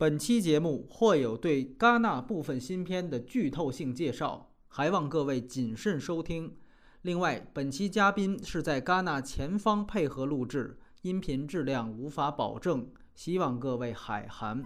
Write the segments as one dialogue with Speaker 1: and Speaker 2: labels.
Speaker 1: 本期节目或有对戛纳部分新片的剧透性介绍，还望各位谨慎收听。另外，本期嘉宾是在戛纳前方配合录制，音频质量无法保证，希望各位海涵。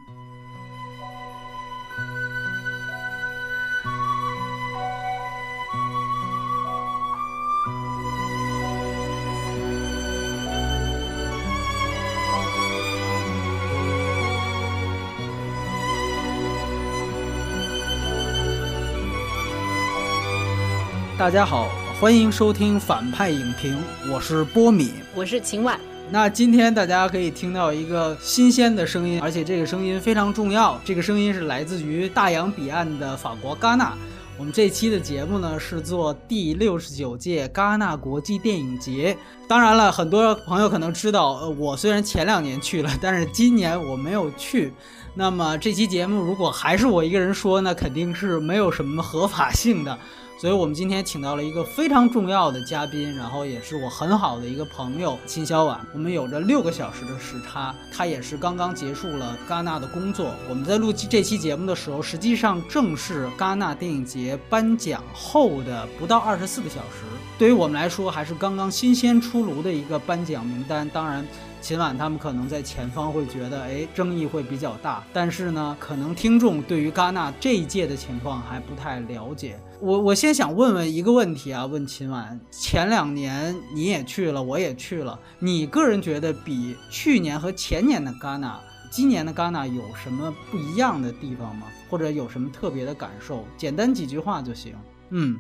Speaker 1: 大家好，欢迎收听反派影评，我是波米，
Speaker 2: 我是秦晚。
Speaker 1: 那今天大家可以听到一个新鲜的声音，而且这个声音非常重要。这个声音是来自于大洋彼岸的法国戛纳。我们这期的节目呢是做第六十九届戛纳国际电影节。当然了，很多朋友可能知道，呃，我虽然前两年去了，但是今年我没有去。那么这期节目如果还是我一个人说那，肯定是没有什么合法性的。所以我们今天请到了一个非常重要的嘉宾，然后也是我很好的一个朋友秦小婉。我们有着六个小时的时差，他也是刚刚结束了戛纳的工作。我们在录这期节目的时候，实际上正是戛纳电影节颁奖后的不到二十四个小时。对于我们来说，还是刚刚新鲜出炉的一个颁奖名单。当然。秦晚他们可能在前方会觉得，哎，争议会比较大。但是呢，可能听众对于戛纳这一届的情况还不太了解。我我先想问问一个问题啊，问秦晚，前两年你也去了，我也去了，你个人觉得比去年和前年的戛纳，今年的戛纳有什么不一样的地方吗？或者有什么特别的感受？简单几句话就行。嗯。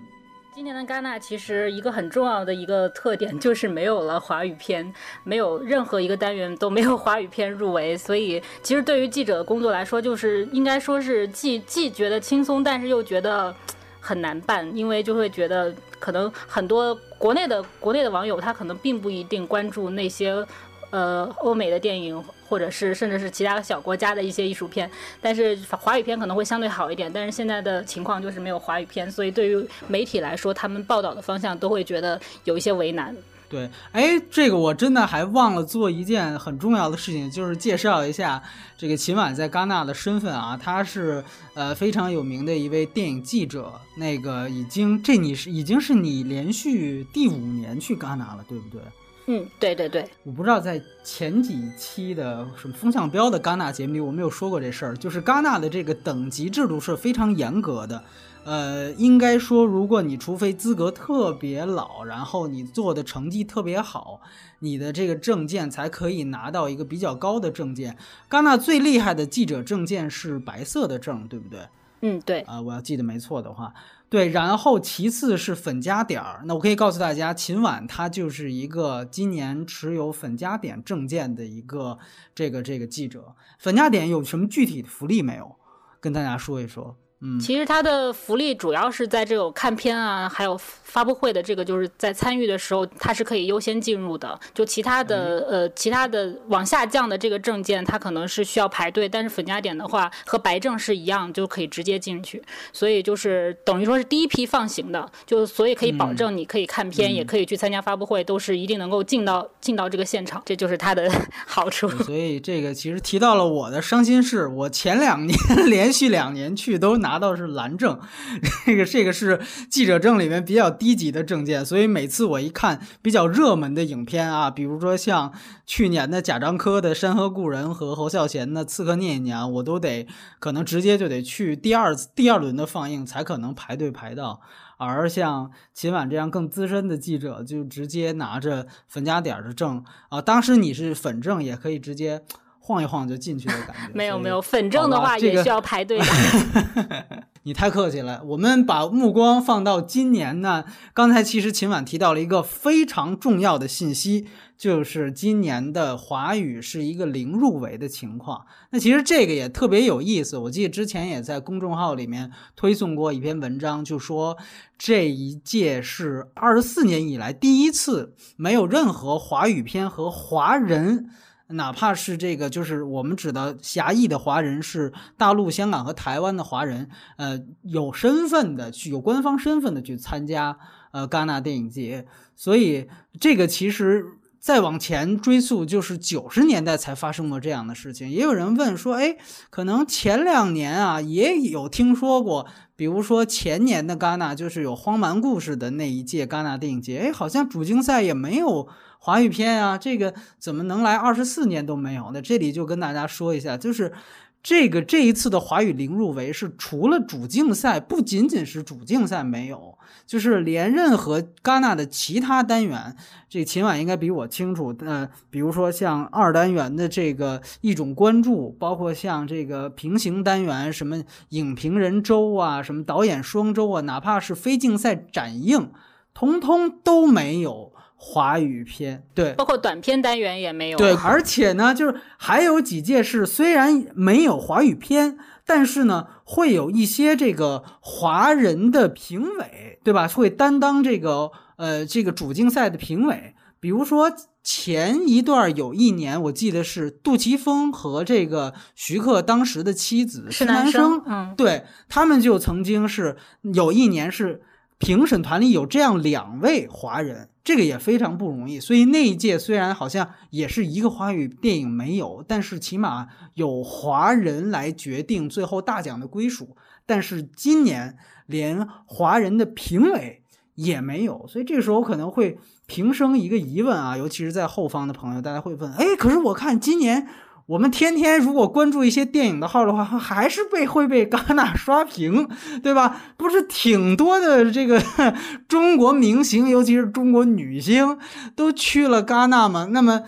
Speaker 2: 今年的戛纳其实一个很重要的一个特点就是没有了华语片，没有任何一个单元都没有华语片入围，所以其实对于记者的工作来说，就是应该说是既既觉得轻松，但是又觉得很难办，因为就会觉得可能很多国内的国内的网友他可能并不一定关注那些。呃，欧美的电影，或者是甚至是其他小国家的一些艺术片，但是华语片可能会相对好一点。但是现在的情况就是没有华语片，所以对于媒体来说，他们报道的方向都会觉得有一些为难。
Speaker 1: 对，哎，这个我真的还忘了做一件很重要的事情，就是介绍一下这个秦晚在戛纳的身份啊，他是呃非常有名的一位电影记者。那个已经这你是已经是你连续第五年去戛纳了，对不对？
Speaker 2: 嗯，对对对，
Speaker 1: 我不知道在前几期的什么风向标的戛纳节目里，我没有说过这事儿。就是戛纳的这个等级制度是非常严格的，呃，应该说，如果你除非资格特别老，然后你做的成绩特别好，你的这个证件才可以拿到一个比较高的证件。戛纳最厉害的记者证件是白色的证，对不对？
Speaker 2: 嗯，对。
Speaker 1: 啊，我要记得没错的话。对，然后其次是粉加点儿。那我可以告诉大家，秦晚他就是一个今年持有粉加点证件的一个这个这个记者。粉加点有什么具体的福利没有？跟大家说一说。嗯，
Speaker 2: 其实它的福利主要是在这种看片啊，还有发布会的这个，就是在参与的时候，它是可以优先进入的。就其他的呃，其他的往下降的这个证件，它可能是需要排队。但是粉加点的话，和白证是一样，就可以直接进去。所以就是等于说是第一批放行的，就所以可以保证你可以看片，也可以去参加发布会，都是一定能够进到进到这个现场。这就是它的 好处。
Speaker 1: 所以这个其实提到了我的伤心事，我前两年 连续两年去都拿。拿到是蓝证，这个这个是记者证里面比较低级的证件，所以每次我一看比较热门的影片啊，比如说像去年的贾樟柯的《山河故人》和侯孝贤的《刺客聂隐娘》，我都得可能直接就得去第二第二轮的放映才可能排队排到，而像秦晚这样更资深的记者，就直接拿着粉加点的证啊，当时你是粉证也可以直接。晃一晃就进去的感觉。
Speaker 2: 没有没有，粉证的话也需要排队的。
Speaker 1: 你太客气了。我们把目光放到今年呢，刚才其实秦晚提到了一个非常重要的信息，就是今年的华语是一个零入围的情况。那其实这个也特别有意思。我记得之前也在公众号里面推送过一篇文章，就说这一届是二十四年以来第一次没有任何华语片和华人。哪怕是这个，就是我们指的狭义的华人，是大陆、香港和台湾的华人，呃，有身份的去有官方身份的去参加呃戛纳电影节，所以这个其实。再往前追溯，就是九十年代才发生过这样的事情。也有人问说，哎，可能前两年啊也有听说过，比如说前年的戛纳就是有《荒蛮故事》的那一届戛纳电影节，哎，好像主竞赛也没有华语片啊，这个怎么能来二十四年都没有呢？这里就跟大家说一下，就是。这个这一次的华语零入围是除了主竞赛，不仅仅是主竞赛没有，就是连任何戛纳的其他单元，这秦晚应该比我清楚。呃，比如说像二单元的这个一种关注，包括像这个平行单元，什么影评人周啊，什么导演双周啊，哪怕是非竞赛展映，通通都没有。华语片对，
Speaker 2: 包括短片单元也没有。
Speaker 1: 对，而且呢，就是还有几届是虽然没有华语片，但是呢，会有一些这个华人的评委，对吧？会担当这个呃这个主竞赛的评委。比如说前一段有一年，我记得是杜琪峰和这个徐克当时的妻子
Speaker 2: 是
Speaker 1: 男
Speaker 2: 生，嗯，
Speaker 1: 对他们就曾经是有一年是评审团里有这样两位华人。这个也非常不容易，所以那一届虽然好像也是一个华语电影没有，但是起码有华人来决定最后大奖的归属。但是今年连华人的评委也没有，所以这个时候可能会平生一个疑问啊，尤其是在后方的朋友，大家会问：哎，可是我看今年。我们天天如果关注一些电影的号的话，还是被会被戛纳刷屏，对吧？不是挺多的这个中国明星，尤其是中国女星，都去了戛纳吗？那么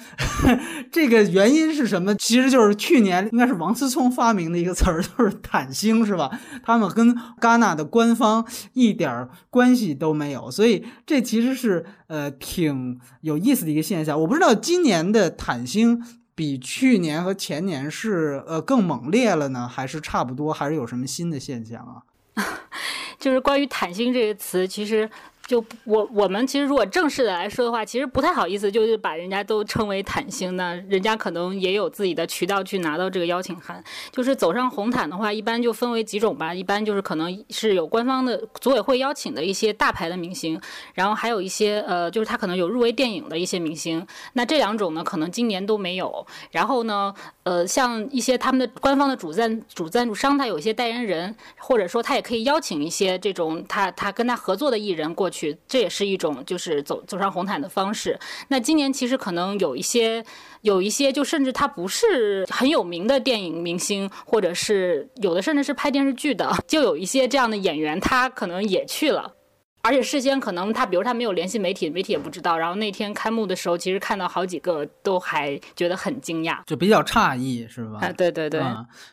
Speaker 1: 这个原因是什么？其实就是去年应该是王思聪发明的一个词儿，就是“坦星”，是吧？他们跟戛纳的官方一点关系都没有，所以这其实是呃挺有意思的一个现象。我不知道今年的坦星。比去年和前年是呃更猛烈了呢，还是差不多，还是有什么新的现象啊？
Speaker 2: 就是关于“坦星”这个词，其实。就我我们其实如果正式的来说的话，其实不太好意思，就是把人家都称为坦星那人家可能也有自己的渠道去拿到这个邀请函。就是走上红毯的话，一般就分为几种吧，一般就是可能是有官方的组委会邀请的一些大牌的明星，然后还有一些呃，就是他可能有入围电影的一些明星。那这两种呢，可能今年都没有。然后呢，呃，像一些他们的官方的主赞主赞助商，他有一些代言人，或者说他也可以邀请一些这种他他跟他合作的艺人过去。去，这也是一种就是走走上红毯的方式。那今年其实可能有一些，有一些就甚至他不是很有名的电影明星，或者是有的甚至是拍电视剧的，就有一些这样的演员，他可能也去了。而且事先可能他，比如他没有联系媒体，媒体也不知道。然后那天开幕的时候，其实看到好几个都还觉得很惊讶，
Speaker 1: 就比较诧异，是吧？
Speaker 2: 啊，对对对，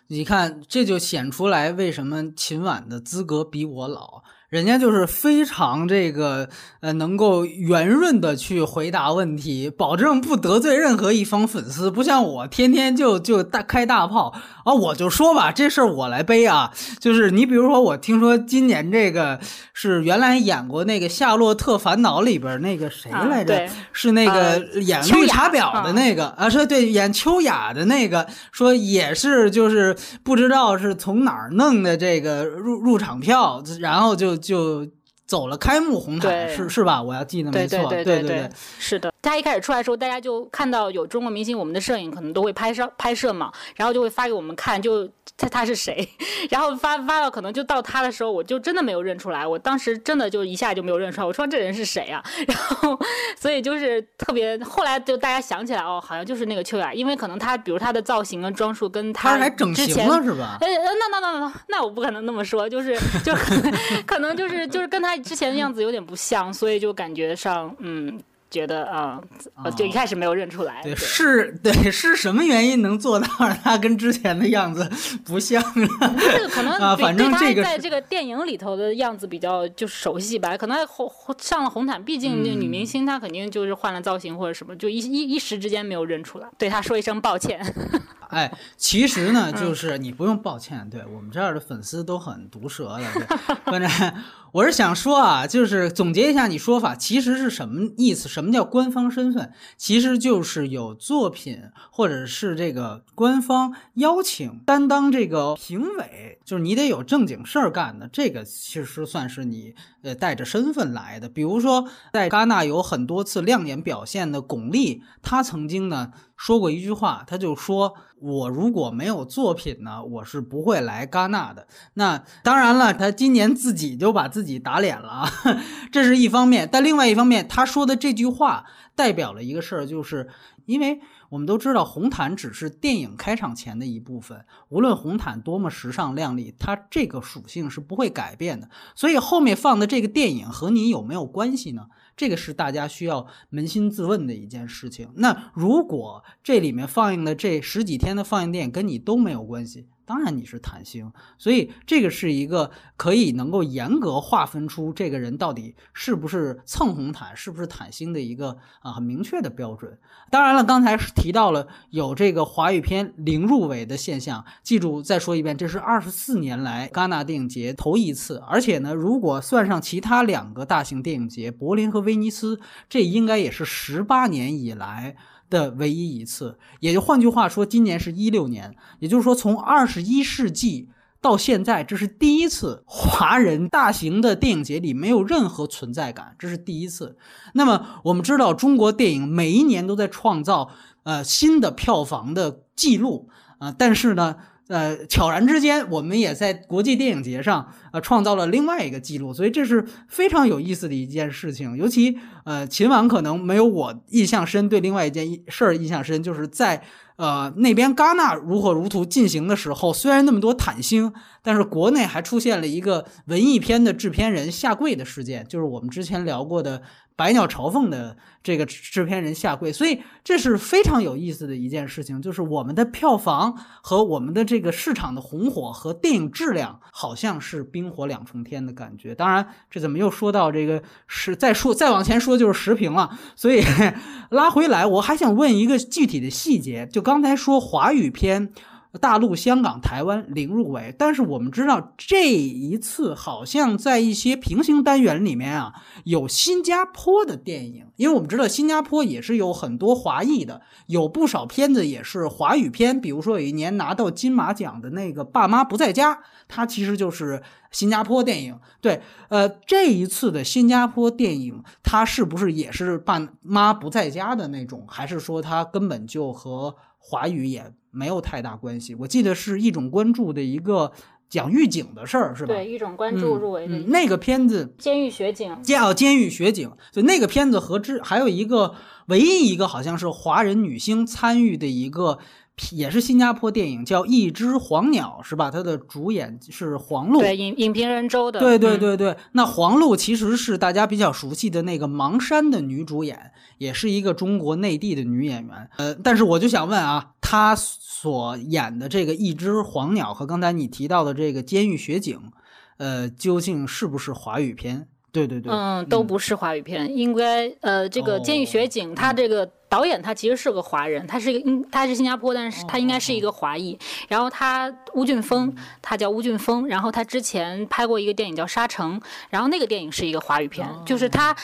Speaker 1: 你看这就显出来为什么秦晚的资格比我老。人家就是非常这个呃，能够圆润的去回答问题，保证不得罪任何一方粉丝，不像我天天就就大开大炮啊！我就说吧，这事儿我来背啊。就是你比如说，我听说今年这个是原来演过那个《夏洛特烦恼》里边那个谁来着？是那个演绿茶婊的那个啊？是对，演秋雅的那个，说也是就是不知道是从哪儿弄的这个入入场票，然后就。就走了开幕红毯，是是吧？我要记得没错，
Speaker 2: 对
Speaker 1: 对
Speaker 2: 对，是的。他一开始出来的时候，大家就看到有中国明星，我们的摄影可能都会拍摄拍摄嘛，然后就会发给我们看，就他 他是谁，然后发发到可能就到他的时候，我就真的没有认出来，我当时真的就一下就没有认出来，我说这人是谁啊？然后所以就是特别，后来就大家想起来哦，好像就是那个秋雅，因为可能他比如他的造型跟装束跟他
Speaker 1: 还整形了是吧？
Speaker 2: 呃，那那那那那我不可能那么说，就是就可能就是就是跟他之前的样子有点不像，所以就感觉上嗯。觉得啊，就一开始没有认出来。
Speaker 1: 对，是，对，是什么原因能做到 他跟之前的样子不像呢？
Speaker 2: 这个可能
Speaker 1: 啊，反正这个
Speaker 2: 在这个电影里头的样子比较就是熟悉吧。可能红上了红毯，毕竟那女明星她肯定就是换了造型或者什么，就一一一时之间没有认出来。对她说一声抱歉。
Speaker 1: 哎，其实呢，就是你不用抱歉，对我们这儿的粉丝都很毒舌的。对，反正我是想说啊，就是总结一下你说法，其实是什么意思？什么叫官方身份？其实就是有作品或者是这个官方邀请担当这个评委，就是你得有正经事儿干的，这个其实算是你呃带着身份来的。比如说在戛纳有很多次亮眼表现的巩俐，她曾经呢。说过一句话，他就说：“我如果没有作品呢，我是不会来戛纳的。”那当然了，他今年自己就把自己打脸了，这是一方面。但另外一方面，他说的这句话代表了一个事儿，就是因为我们都知道红毯只是电影开场前的一部分，无论红毯多么时尚靓丽，它这个属性是不会改变的。所以后面放的这个电影和你有没有关系呢？这个是大家需要扪心自问的一件事情。那如果这里面放映的这十几天的放映电影跟你都没有关系？当然你是坦星，所以这个是一个可以能够严格划分出这个人到底是不是蹭红毯，是不是坦星的一个啊很明确的标准。当然了，刚才是提到了有这个华语片零入围的现象，记住再说一遍，这是二十四年来戛纳电影节头一次，而且呢，如果算上其他两个大型电影节，柏林和威尼斯，这应该也是十八年以来。的唯一一次，也就换句话说，今年是一六年，也就是说，从二十一世纪到现在，这是第一次华人大型的电影节里没有任何存在感，这是第一次。那么我们知道，中国电影每一年都在创造呃新的票房的记录啊，但是呢。呃，悄然之间，我们也在国际电影节上呃创造了另外一个记录，所以这是非常有意思的一件事情。尤其呃，秦晚可能没有我印象深，对另外一件事儿印象深，就是在呃那边戛纳如火如荼进行的时候，虽然那么多坦星，但是国内还出现了一个文艺片的制片人下跪的事件，就是我们之前聊过的。百鸟朝凤的这个制片人下跪，所以这是非常有意思的一件事情，就是我们的票房和我们的这个市场的红火和电影质量好像是冰火两重天的感觉。当然，这怎么又说到这个是？再说再往前说就是十平了。所以 拉回来，我还想问一个具体的细节，就刚才说华语片。大陆、香港、台湾零入围，但是我们知道这一次好像在一些平行单元里面啊，有新加坡的电影，因为我们知道新加坡也是有很多华裔的，有不少片子也是华语片，比如说有一年拿到金马奖的那个《爸妈不在家》，它其实就是新加坡电影。对，呃，这一次的新加坡电影，它是不是也是爸妈不在家的那种，还是说它根本就和华语也？没有太大关系，我记得是一种关注的一个讲狱警的事儿，是吧？
Speaker 2: 对，一种关注入围的
Speaker 1: 那个片子《
Speaker 2: 监狱血警》。
Speaker 1: 叫《监狱血警》，就那个片子和之还有一个唯一一个好像是华人女星参与的一个。也是新加坡电影，叫《一只黄鸟》，是吧？它的主演是黄璐，
Speaker 2: 对影影评人周的。
Speaker 1: 对对对对，那黄璐其实是大家比较熟悉的那个《盲山》的女主演，也是一个中国内地的女演员。呃，但是我就想问啊，她所演的这个《一只黄鸟》和刚才你提到的这个《监狱雪景》，呃，究竟是不是华语片？对对对，
Speaker 2: 嗯，都不是华语片，应该呃，这个《监狱雪景》它这个。导演他其实是个华人，他是一个应他是新加坡，但是他应该是一个华裔。然后他吴俊峰，他叫吴俊峰。然后他之前拍过一个电影叫《沙城》，然后那个电影是一个华语片，就是他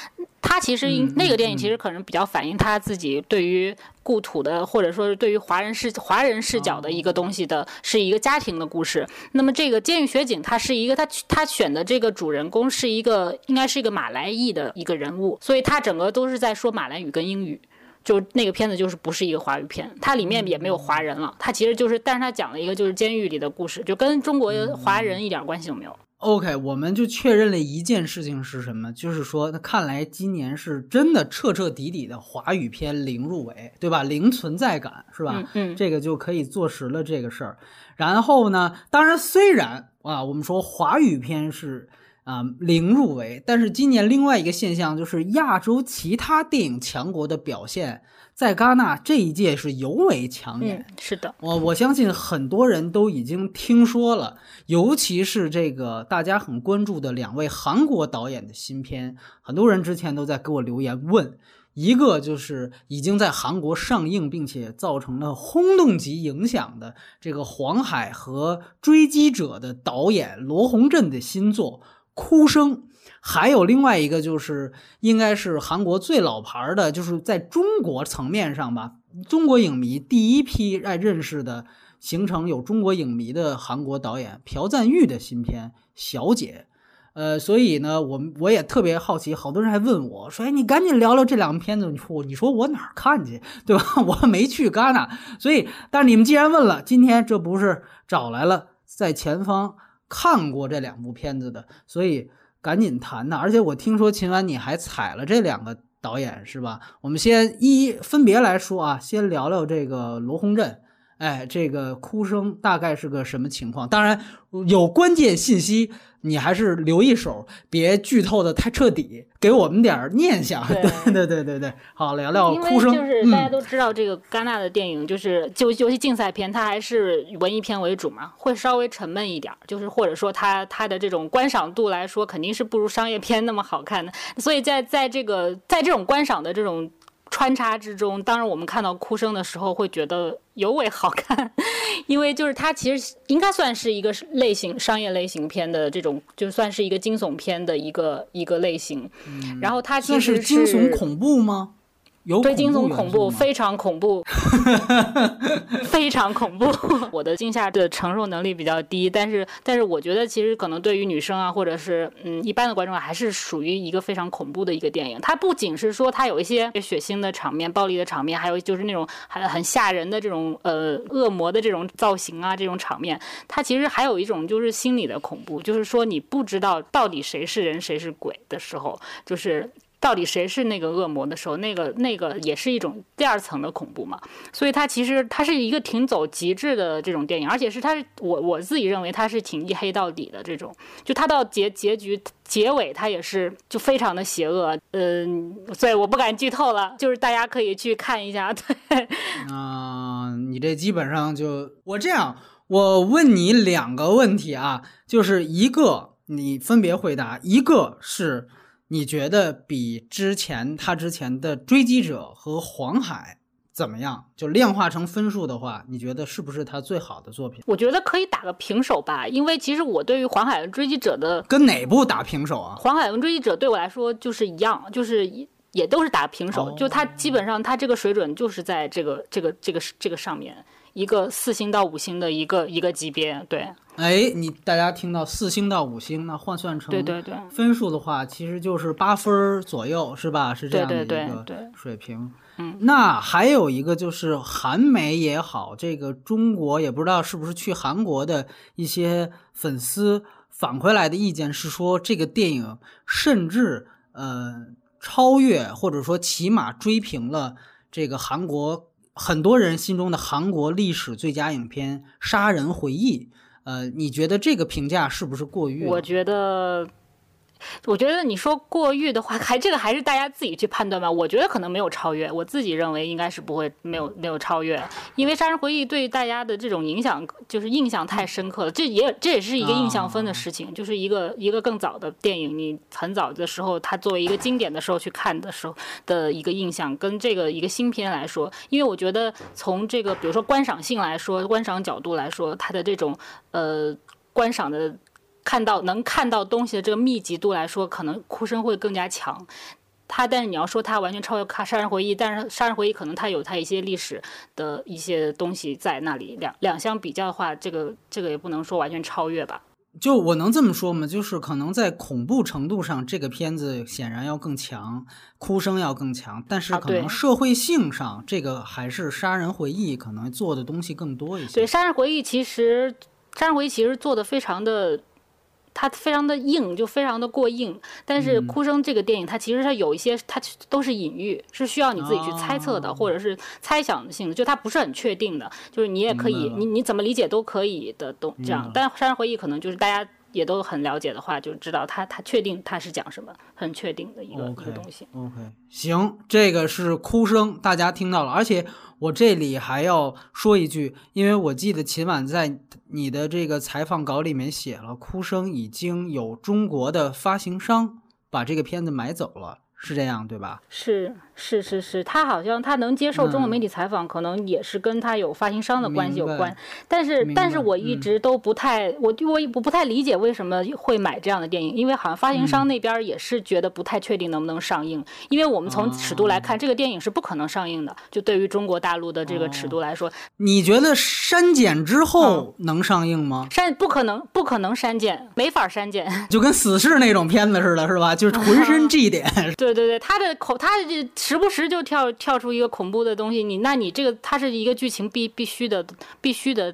Speaker 2: 他其实那个电影其实可能比较反映他自己对于故土的，或者说是对于华人视华人视角的一个东西的，是一个家庭的故事。那么这个《监狱雪景》，他是一个他他选的这个主人公是一个应该是一个马来裔的一个人物，所以他整个都是在说马来语跟英语。就那个片子就是不是一个华语片，它里面也没有华人了，它其实就是，但是它讲了一个就是监狱里的故事，就跟中国华人一点关系都没有。
Speaker 1: OK，我们就确认了一件事情是什么，就是说，那看来今年是真的彻彻底底的华语片零入围，对吧？零存在感是吧？
Speaker 2: 嗯，
Speaker 1: 这个就可以坐实了这个事儿。然后呢，当然虽然啊，我们说华语片是。啊，零入围。但是今年另外一个现象就是亚洲其他电影强国的表现，在戛纳这一届是尤为抢眼。
Speaker 2: 是的，
Speaker 1: 我我相信很多人都已经听说了，尤其是这个大家很关注的两位韩国导演的新片，很多人之前都在给我留言问。一个就是已经在韩国上映并且造成了轰动级影响的这个黄海和追击者的导演罗洪镇的新作《哭声》，还有另外一个就是应该是韩国最老牌的，就是在中国层面上吧，中国影迷第一批爱认识的。形成有中国影迷的韩国导演朴赞玉的新片《小姐》，呃，所以呢，我我也特别好奇，好多人还问我说：“哎，你赶紧聊聊这两个片子。”你说，我哪儿看去，对吧？我没去戛纳，所以，但是你们既然问了，今天这不是找来了在前方看过这两部片子的，所以赶紧谈呐。而且我听说秦岚你还踩了这两个导演是吧？我们先一分别来说啊，先聊聊这个罗洪镇。哎，这个哭声大概是个什么情况？当然有关键信息，你还是留一手，别剧透的太彻底，给我们点念想。对 对对对对，好，聊聊哭声。
Speaker 2: 就是大家都知道，这个戛纳的电影就是就尤其竞赛片，它还是文艺片为主嘛，会稍微沉闷一点，就是或者说它它的这种观赏度来说，肯定是不如商业片那么好看的。所以在在这个在这种观赏的这种。穿插之中，当然我们看到哭声的时候会觉得尤为好看，因为就是它其实应该算是一个类型商业类型片的这种，就算是一个惊悚片的一个一个类型。然后它其实
Speaker 1: 是惊悚恐怖吗？
Speaker 2: 对惊悚恐怖非常恐怖，非常恐怖。我的惊吓的承受能力比较低，但是但是我觉得其实可能对于女生啊，或者是嗯一般的观众，还是属于一个非常恐怖的一个电影。它不仅是说它有一些血腥的场面、暴力的场面，还有就是那种很很吓人的这种呃恶魔的这种造型啊，这种场面。它其实还有一种就是心理的恐怖，就是说你不知道到底谁是人谁是鬼的时候，就是。到底谁是那个恶魔的时候，那个那个也是一种第二层的恐怖嘛？所以它其实它是一个挺走极致的这种电影，而且是它我我自己认为它是挺一黑到底的这种，就它到结结局结尾它也是就非常的邪恶，嗯，所以我不敢剧透了，就是大家可以去看一下。对，
Speaker 1: 啊，你这基本上就我这样，我问你两个问题啊，就是一个你分别回答，一个是。你觉得比之前他之前的追击者和黄海怎么样？就量化成分数的话，你觉得是不是他最好的作品？
Speaker 2: 我觉得可以打个平手吧，因为其实我对于黄海追击者的
Speaker 1: 跟哪部打平手啊？
Speaker 2: 黄海跟追击者对我来说就是一样，就是也都是打平手，就他基本上他这个水准就是在这个这个这个这个上面。一个四星到五星的一个一个级别，对。
Speaker 1: 哎，你大家听到四星到五星，那换算成
Speaker 2: 对对对
Speaker 1: 分数的话，其实就是八分左右，是吧？是这样的一
Speaker 2: 个
Speaker 1: 水平。
Speaker 2: 嗯。
Speaker 1: 那还有一个就是韩媒也好，这个中国也不知道是不是去韩国的一些粉丝反馈来的意见是说，这个电影甚至呃超越或者说起码追平了这个韩国。很多人心中的韩国历史最佳影片《杀人回忆》，呃，你觉得这个评价是不是过誉？
Speaker 2: 我觉得。我觉得你说过誉的话，还这个还是大家自己去判断吧。我觉得可能没有超越，我自己认为应该是不会没有没有超越，因为《杀人回忆》对大家的这种影响就是印象太深刻了。这也这也是一个印象分的事情，就是一个一个更早的电影，你很早的时候它作为一个经典的时候去看的时候的一个印象，跟这个一个新片来说，因为我觉得从这个比如说观赏性来说，观赏角度来说，它的这种呃观赏的。看到能看到东西的这个密集度来说，可能哭声会更加强。它，但是你要说它完全超越《杀人回忆》，但是《杀人回忆》可能它有它一些历史的一些东西在那里。两两相比较的话，这个这个也不能说完全超越吧。
Speaker 1: 就我能这么说吗？就是可能在恐怖程度上，这个片子显然要更强，哭声要更强。但是可能社会性上，这个还是《杀人回忆》可能做的东西更多一些。
Speaker 2: 对，《杀人回忆》其实，《杀人回忆》其实做的非常的。它非常的硬，就非常的过硬。但是《哭声》这个电影，它其实它有一些，它都是隐喻，是需要你自己去猜测的，或者是猜想性的，就它不是很确定的。就是你也可以，你你怎么理解都可以的，都这样。但《杀人回忆》可能就是大家。也都很了解的话，就知道他他确定他是讲什么，很确定的一个一个东西。
Speaker 1: OK，行，这个是哭声，大家听到了。而且我这里还要说一句，因为我记得秦晚在你的这个采访稿里面写了，哭声已经有中国的发行商把这个片子买走了，是这样对吧？
Speaker 2: 是是是是，他好像他能接受中国
Speaker 1: 嗯
Speaker 2: 媒体采访，可能也是跟他有发行商的关系有关。但是但是我一
Speaker 1: 嗯
Speaker 2: 直都不太，我我我不太理解为什么会买这样的电影，因为好像发行
Speaker 1: 嗯
Speaker 2: 商那边也是觉得不太确定能不能上映，因为我们从尺度来
Speaker 1: 哦
Speaker 2: 看，这个电影是不可能上映的。就对于中国大陆的这个尺
Speaker 1: 哦
Speaker 2: 度来说，
Speaker 1: 你觉得删减之后能上映吗？
Speaker 2: 删不可能不可能删减，没法删减。
Speaker 1: 就跟死侍那种片子似的，是吧？就是 浑身 G 点。
Speaker 2: 对对对，他的口，他这时不时就跳跳出一个恐怖的东西，你那你这个它是一个剧情必必须的必须的，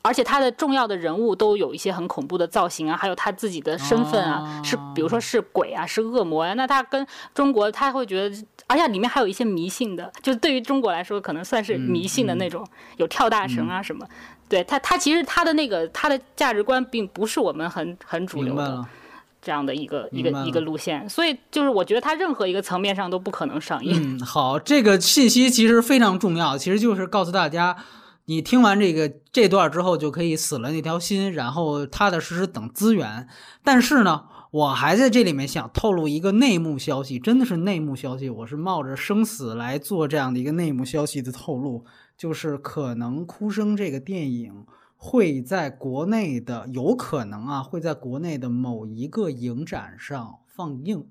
Speaker 2: 而且它的重要的人物都有一些很恐怖的造型啊，还有他自己的身份啊，是比如说是鬼啊，是恶魔呀、那他跟中国他会觉得，而且里面还有一些迷信的，就对于中国来说可能算是迷信的那种，有跳大绳啊什么。对他，他其实他的那个他的价值观并不是我们很很主流的。这样的一个一个一个路线，所以就是我觉得它任何一个层面上都不可能上映。
Speaker 1: 嗯，好，这个信息其实非常重要，其实就是告诉大家，你听完这个这段之后就可以死了那条心，然后踏踏实实等资源。但是呢，我还在这里面想透露一个内幕消息，真的是内幕消息，我是冒着生死来做这样的一个内幕消息的透露，就是可能《哭声》这个电影。会在国内的有可能啊，会在国内的某一个影展上放映。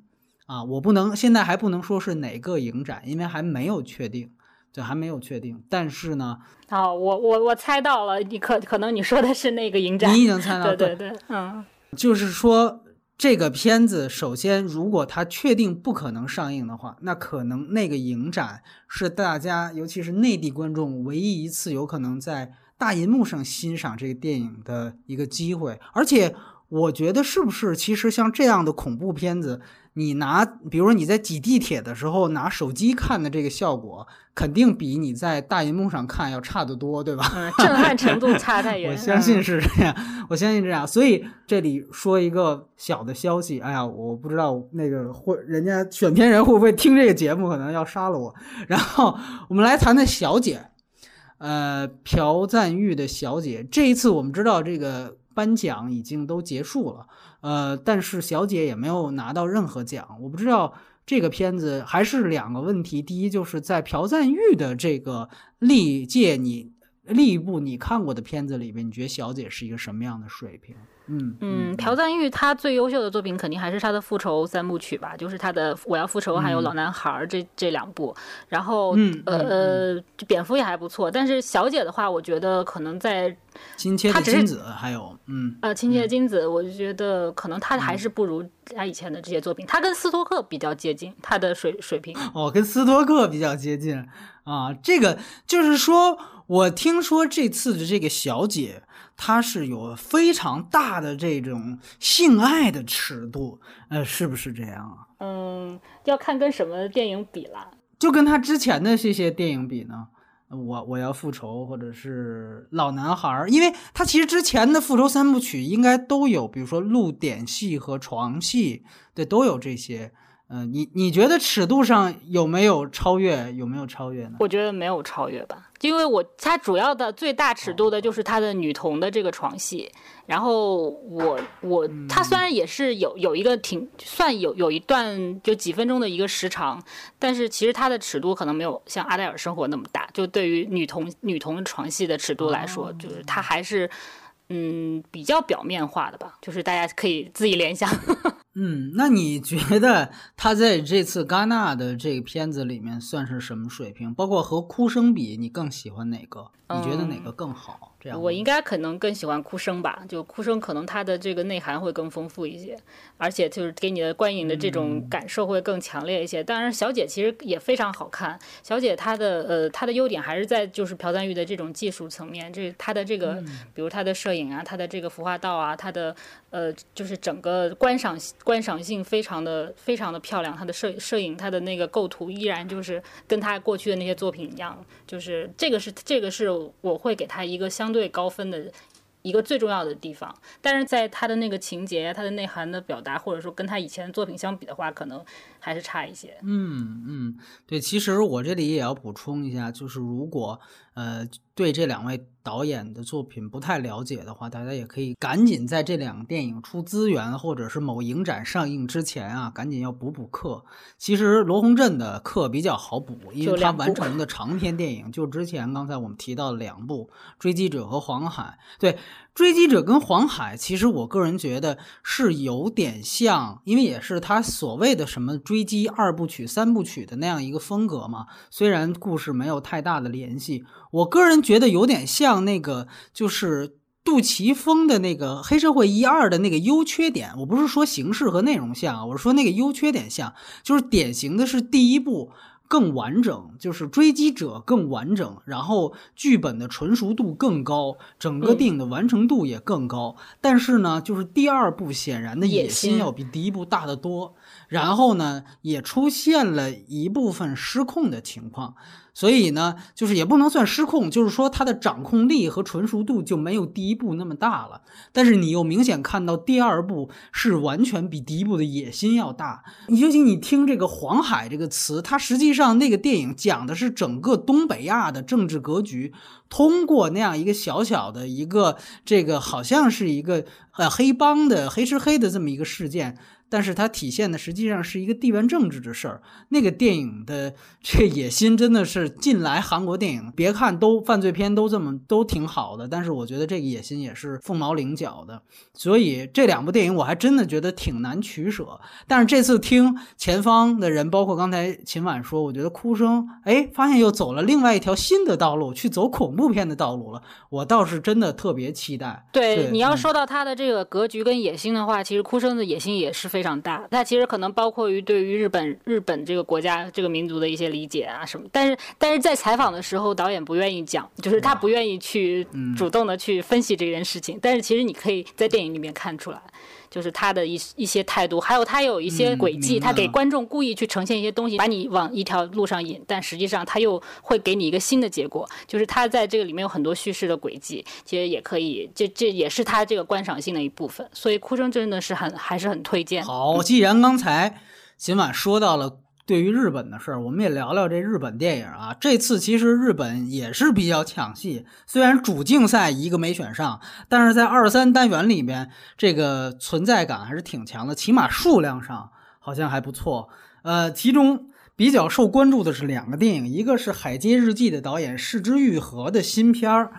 Speaker 1: 啊，我不能现在还不能说是哪个影展，因为还没有确定，对，还没有确定。但是呢，
Speaker 2: 哦，我我我猜到了，你可可能你说的是那个影展，
Speaker 1: 你已经猜到，
Speaker 2: 对对对，嗯，
Speaker 1: 就是说这个片子，首先如果它确定不可能上映的话，那可能那个影展是大家，尤其是内地观众唯一一次有可能在大银幕上欣赏这个电影的一个机会，而且我觉得是不是其实像这样的恐怖片子，你拿比如说你在挤地铁的时候拿手机看的这个效果，肯定比你在大银幕上看要差得多，对吧？
Speaker 2: 嗯，震撼程度差太远。
Speaker 1: 我相信
Speaker 2: 嗯
Speaker 1: 是这样，我相信这样。所以这里说一个小的消息，哎呀，我不知道那个会人家选片人会不会听这个节目，可能要杀了我。然后我们来谈谈小姐，呃，朴赞玉的小姐。这一次我们知道这个颁奖已经都结束了，呃，但是小姐也没有拿到任何奖。我不知道这个片子还是两个问题，第一就是在朴赞玉的这个历届你历一部你看过的片子里边，你觉得小姐是一个什么样的水平？嗯
Speaker 2: 嗯，朴赞玉他最优秀的作品肯定还是他的复仇三部曲吧，就是他的《我要复仇》还有《老男孩》这这两部。然后
Speaker 1: 嗯
Speaker 2: 呃
Speaker 1: 嗯
Speaker 2: 呃，蝙蝠也还不错，但是小姐的话，我觉得可能在
Speaker 1: 亲切的金子，还有嗯
Speaker 2: 呃亲切的金子，我就觉得可能他还是不如他以前的这些作品，他跟斯托克比较接近，他的水水平。
Speaker 1: 哦，跟斯托克比较接近啊。这个就是说，我听说这次的这个小姐，她是有非常大的这种性爱的尺度，呃，是不是这样啊？
Speaker 2: 嗯，要看跟什么电影比啦。
Speaker 1: 就跟她之前的这些电影比呢？我我要复仇，或者是老男孩儿，因为他其实之前的复仇三部曲应该都有，比如说露点戏和床戏，对，都有这些。呃，你你觉得尺度上有没有超越？有没有超越呢？
Speaker 2: 我觉得没有超越吧，因为我它主要的最大尺度的就是它的女童的这个床戏，然后我我它虽然也是有有一个挺算有有一段就几分钟的一个时长，但是其实它的尺度可能没有像阿黛尔生活那么大，就对于女童女童床戏的尺度来说，就是它还是嗯比较表面化的吧，就是大家可以自己联想。
Speaker 1: 嗯，那你觉得他在这次戛纳的这个片子里面算是什么水平？包括和哭声比，你更喜欢哪个？你觉得哪个更好？这样
Speaker 2: 我应该可能更喜欢哭声吧，就哭声可能它的这个内涵会更丰富一些，而且就是给你的观影的这种感受会更强烈一些。当然，小姐其实也非常好看，小姐她的呃她的优点还是在就是朴赞玉的这种技术层面，这她的这个比如她的摄影啊，她的这个服化道啊，她的呃就是整个观赏观赏性非常的非常的漂亮，他的摄摄影她的那个构图依然就是跟他过去的那些作品一样，就是这个是这个是我会给他一个相对高分的一个最重要的地方，但是在他的那个情节、他的内涵的表达，或者说跟他以前的作品相比的话，可能还是差一些。
Speaker 1: 嗯嗯，对，其实我这里也要补充一下，就是如果呃对这两位导演的作品不太了解的话，大家也可以赶紧在这两个电影出资源或者是某影展上映之前啊，赶紧要补补课。其实罗洪镇的课比较好补，因为他完成的长篇电影就之前刚才我们提到的两部《追击者》和《黄海》。对，《追击者》跟《黄海》，其实我个人觉得是有点像，因为也是他所谓的什么追击二部曲、三部曲的那样一个风格嘛。虽然故事没有太大的联系。我个人觉得有点像那个，就是杜琪峰的那个《黑社会一二》的那个优缺点。我不是说形式和内容像，我是说那个优缺点像，就是典型的是第一部更完整，就是追击者更完整，然后剧本的纯熟度更高，整个电影的完成度也更高。但是呢，就是第二部显然的野心要比第一部大得多，然后呢，也出现了一部分失控的情况。所以呢，就是也不能算失控，就是说它的掌控力和纯熟度就没有第一部那么大了。但是你又明显看到第二部是完全比第一部的野心要大。你尤其你听这个“黄海”这个词，它实际上那个电影讲的是整个东北亚的政治格局，通过那样一个小小的一个这个好像是一个呃黑帮的黑吃黑的这么一个事件。但是它体现的实际上是一个地缘政治的事儿。那个电影的这野心真的是近来韩国电影，别看都犯罪片都这么都挺好的，但是我觉得这个野心也是凤毛麟角的。所以这两部电影我还真的觉得挺难取舍。但是这次听前方的人，包括刚才秦晚说，我觉得哭声，哎，发现又走了另外一条新的道路，去走恐怖片的道路了。我倒是真的特别期待。
Speaker 2: 对，你要说到他的这个格局跟野心的话，其实哭声的野心也是。非常大，它其实可能包括于对于日本日本这个国家这个民族的一些理解啊什么，但是但是在采访的时候，导演不愿意讲，就是他不愿意去主动的去分析这件事情，但是其实你可以在电影里面看出来。就是他的一一些态度，还有他有一些轨迹，他给观众故意去呈现一些东西，把你往一条路上引，但实际上他又会给你一个新的结果。就是他在这个里面有很多叙事的轨迹，其实也可以，这这也是他这个观赏性的一部分。所以哭声真的是很还是很推荐。
Speaker 1: 好，既然刚才今晚说到了。对于日本的事儿，我们也聊聊这日本电影啊。这次其实日本也是比较抢戏，虽然主竞赛一个没选上，但是在二三单元里面，这个存在感还是挺强的，起码数量上好像还不错。呃，其中比较受关注的是两个电影，一个是《海街日记》的导演市之愈合的新片儿，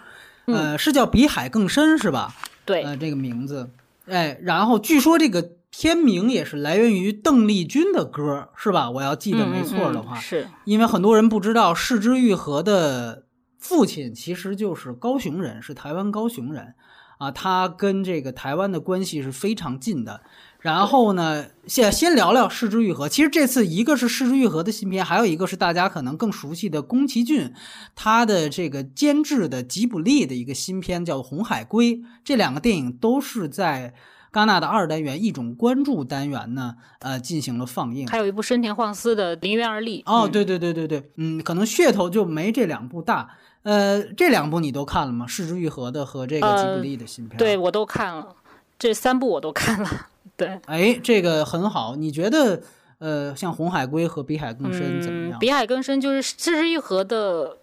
Speaker 1: 呃，是叫《比海更深》是吧？
Speaker 2: 对，
Speaker 1: 呃，这个名字，哎，然后据说这个。片名也是来源于邓丽君的歌，是吧？我要记得没错的话，
Speaker 2: 是
Speaker 1: 因为很多人不知道，市之愈合的父亲其实就是高雄人，是台湾高雄人啊。他跟这个台湾的关系是非常近的。然后呢，先先聊聊市之愈合。其实这次一个是市之愈合的新片，还有一个是大家可能更熟悉的宫崎骏他的这个监制的吉卜力的一个新片，叫《红海龟》。这两个电影都是在。戛纳的二单元一种关注单元呢，呃，进行了放映。
Speaker 2: 还有一部深田晃司的《临渊而立》。
Speaker 1: 哦，对对对对对，嗯，可能噱头就没这两部大。呃，这两部你都看了吗？市之愈合的和这个吉卜力的新片。
Speaker 2: 对我都看了，这三部我都看了。对，
Speaker 1: 哎，这个很好。你觉得，呃，像《红海龟》和《比海更深》怎么样？
Speaker 2: 《比海更深》就是市之愈合的。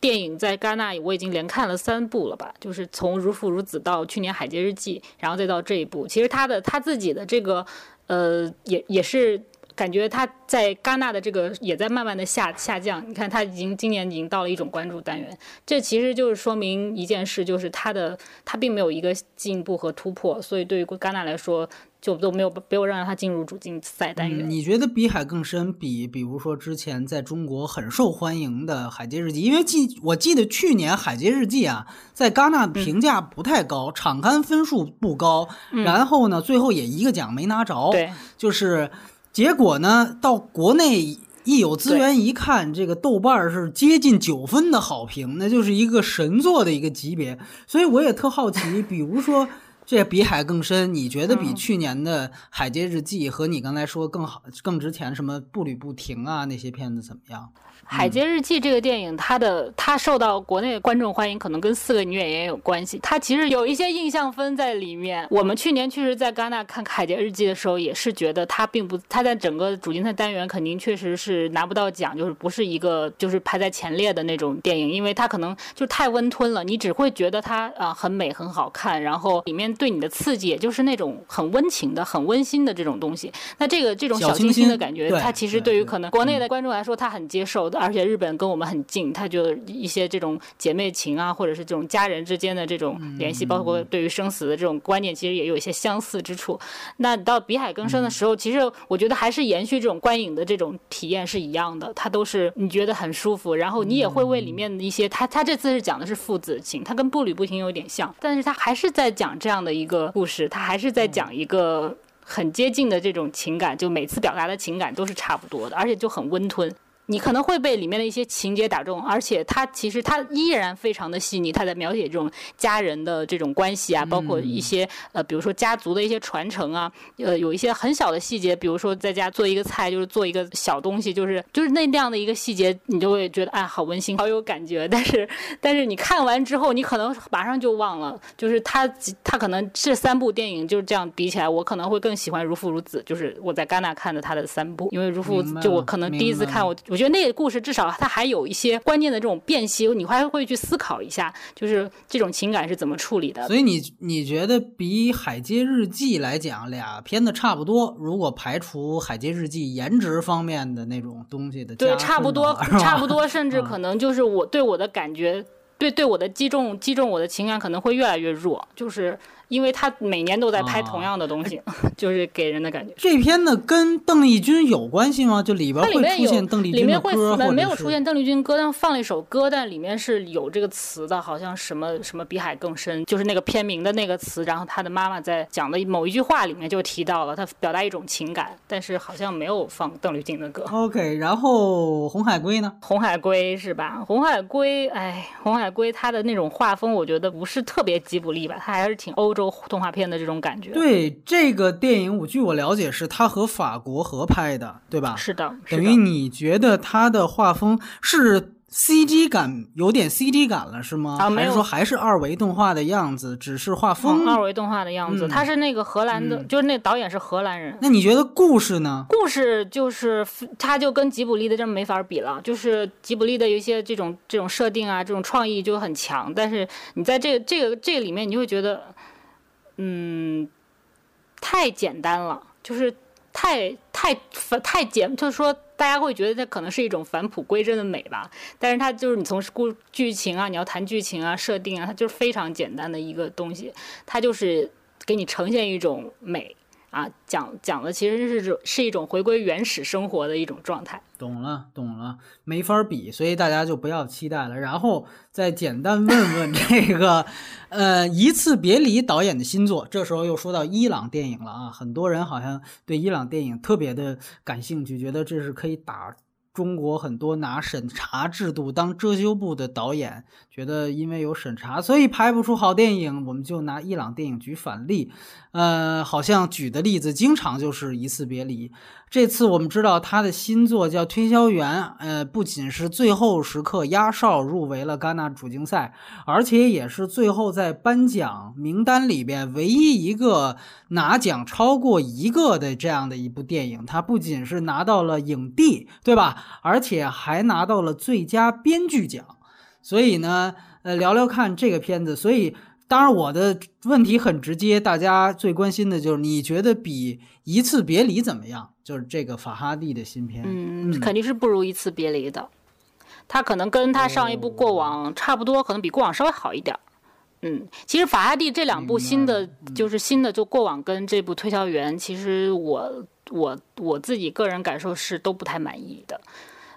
Speaker 2: 电影在戛纳我已经连看了三部了吧，就是从《如父如子》到去年《海街日记》，然后再到这一部。其实他的他自己的这个，呃，也也是感觉他在戛纳的这个也在慢慢的下下降。你看他已经今年已经到了一种关注单元，这其实就是说明一件事，就是他的他并没有一个进步和突破。所以对于戛纳来说。就都没有没有让他进入主竞赛单元。
Speaker 1: 你觉得比海更深，比比如说之前在中国很受欢迎的《海街日记》，因为记我记得去年《海街日记》啊，在戛纳评价不太高，场刊分数不高，然后呢，最后也一个奖没拿着。
Speaker 2: 对，
Speaker 1: 就是结果呢，到国内一有资源一看，这个豆瓣是接近九分的好评，那就是一个神作的一个级别。所以我也特好奇，比如说。这比海更深，你觉得比
Speaker 2: 嗯
Speaker 1: 去年的《海街日记》和你刚才说更好、更值钱什么《步履不停》啊那些片子怎么样？
Speaker 2: 《海街日记》这个电影，它的它受到国内观众欢迎，可能跟四个女演员有关系。它其实有一些印象分在里面。我们去年确实在戛纳看《海街日记》的时候，也是觉得它并不，它在整个主竞赛单元肯定确实是拿不到奖，就是不是一个就是排在前列的那种电影，因为它可能就太温吞了，你只会觉得它啊、很美很好看，然后里面对你的刺激也就是那种很温情的、很温馨的这种东西。那这个这种小清
Speaker 1: 新
Speaker 2: 新的感觉，
Speaker 1: 对
Speaker 2: 它其实
Speaker 1: 对
Speaker 2: 于可能国内的观众来说，他很接受的，而且日本跟我们很近，他就一些这种姐妹情啊，或者是这种家人之间的这种联系，包括对于生死的这种观念，其实也有一些相似之处。那到比海更深的时候，其实我觉得还是延续这种观影的这种体验是一样的，它都是你觉得很舒服，然后你也会为里面的一些，他他这次是讲的是父子情，他跟步履不停有点像，但是他还是在讲这样的一个故事，他还是在讲一个。很接近的这种情感，就每次表达的情感都是差不多的，而且就很温吞。你可能会被里面的一些情节打中，而且它其实它依然非常的细腻，它在描写这种家人的这种关系啊，包括一些呃，比如说家族的一些传承啊，呃，有一些很小的细节，比如说在家做一个菜，就是做一个小东西，就是就是那那样的一个细节，你就会觉得哎，好温馨，好有感觉。但是但是你看完之后，你可能马上就忘了，就是它它可能这三部电影就是这样比起来，我可能会更喜欢《如父如子》，就是我在戛纳看的他的三部，因为《如父如子》就我可能第一次看我。我觉得那个故事至少它还有一些关键的这种辨析，你还会去思考一下，就是这种情感是怎么处理的。
Speaker 1: 所以你你觉得比《海街日记》来讲，俩片子差不多？如果排除《海街日记》颜值方面的那种东西的
Speaker 2: 对，差不多 差不多，甚至
Speaker 1: 嗯
Speaker 2: 可能就是我对我的感觉，对对我的击中击中我的情感可能会越来越弱，就是因为他每年都在拍同
Speaker 1: 啊
Speaker 2: 样的东西，就是给人的感觉。
Speaker 1: 这片子跟邓丽君有关系吗？就里边会出现邓丽君的
Speaker 2: 里面会没有出现邓丽君歌，但放了一首歌，但里面是有这个词的，好像什么什么比海更深，就是那个片名的那个词，然后他的妈妈在讲的某一句话里面就提到了，他表达一种情感，但是好像没有放邓丽君的歌。
Speaker 1: OK，然后红海龟呢？
Speaker 2: 红海龟是吧？红海龟，哎，红海龟它的那种画风，我觉得不是特别吉卜力吧，它还是挺欧洲动画片的这种感觉。，
Speaker 1: 对这个电影，我据我了解是他和法国合拍的，对吧？
Speaker 2: 是的，是
Speaker 1: 等于。你觉得他的画风是 CG 感有点 CG 感了，是吗？
Speaker 2: 啊没有
Speaker 1: 还是说还是二维动画的样子，只是画风？
Speaker 2: 嗯，二维动画的样子，
Speaker 1: 嗯
Speaker 2: 他是那个荷兰的，
Speaker 1: 嗯
Speaker 2: 就是那导演是荷兰人。
Speaker 1: 那你觉得故事呢？
Speaker 2: 故事就是，它就跟吉卜力的这没法比了。就是吉卜力的有一些这种这种设定啊，这种创意就很强，但是你在这个这个这个里面，你就会觉得，嗯，太简单了，就是太太太简，就是说大家会觉得它可能是一种返璞归真的美吧。但是它就是你从故剧情啊，你要谈剧情啊、设定啊，它就是非常简单的一个东西，它就是给你呈现一种美。啊，讲讲的其实是种是一种回归原始生活的一种状态。
Speaker 1: 懂了，懂了，没法比，所以大家就不要期待了。然后再简单问问 这个，呃，一次别离导演的新作。这时候又说到伊朗电影了啊，很多人好像对伊朗电影特别的感兴趣，觉得这是可以打中国很多拿审查制度当遮羞布的导演，觉得因为有审查，所以拍不出好电影。我们就拿伊朗电影举反例，呃，好像举的例子经常就是一次别离。这次我们知道他的新作叫《推销员》，呃，不仅是最后时刻压哨入围了戛纳主竞赛，而且也是最后在颁奖名单里边唯一一个拿奖超过一个的这样的一部电影。他不仅是拿到了影帝，对吧？而且还拿到了最佳编剧奖。所以呢，呃，聊聊看这个片子。所以，当然我的问题很直接，大家最关心的就是你觉得比《一次别离》怎么样？就是这个法哈蒂的新片。
Speaker 2: 嗯，肯定是不如一次别离的。他可能跟他上一部《过往》差不多，可能比《过往》稍微好一点儿。嗯，其实法哈蒂这两部新的，就是新的，就《过往》跟这部《推销员》，其实我我我自己个人感受是都不太满意的。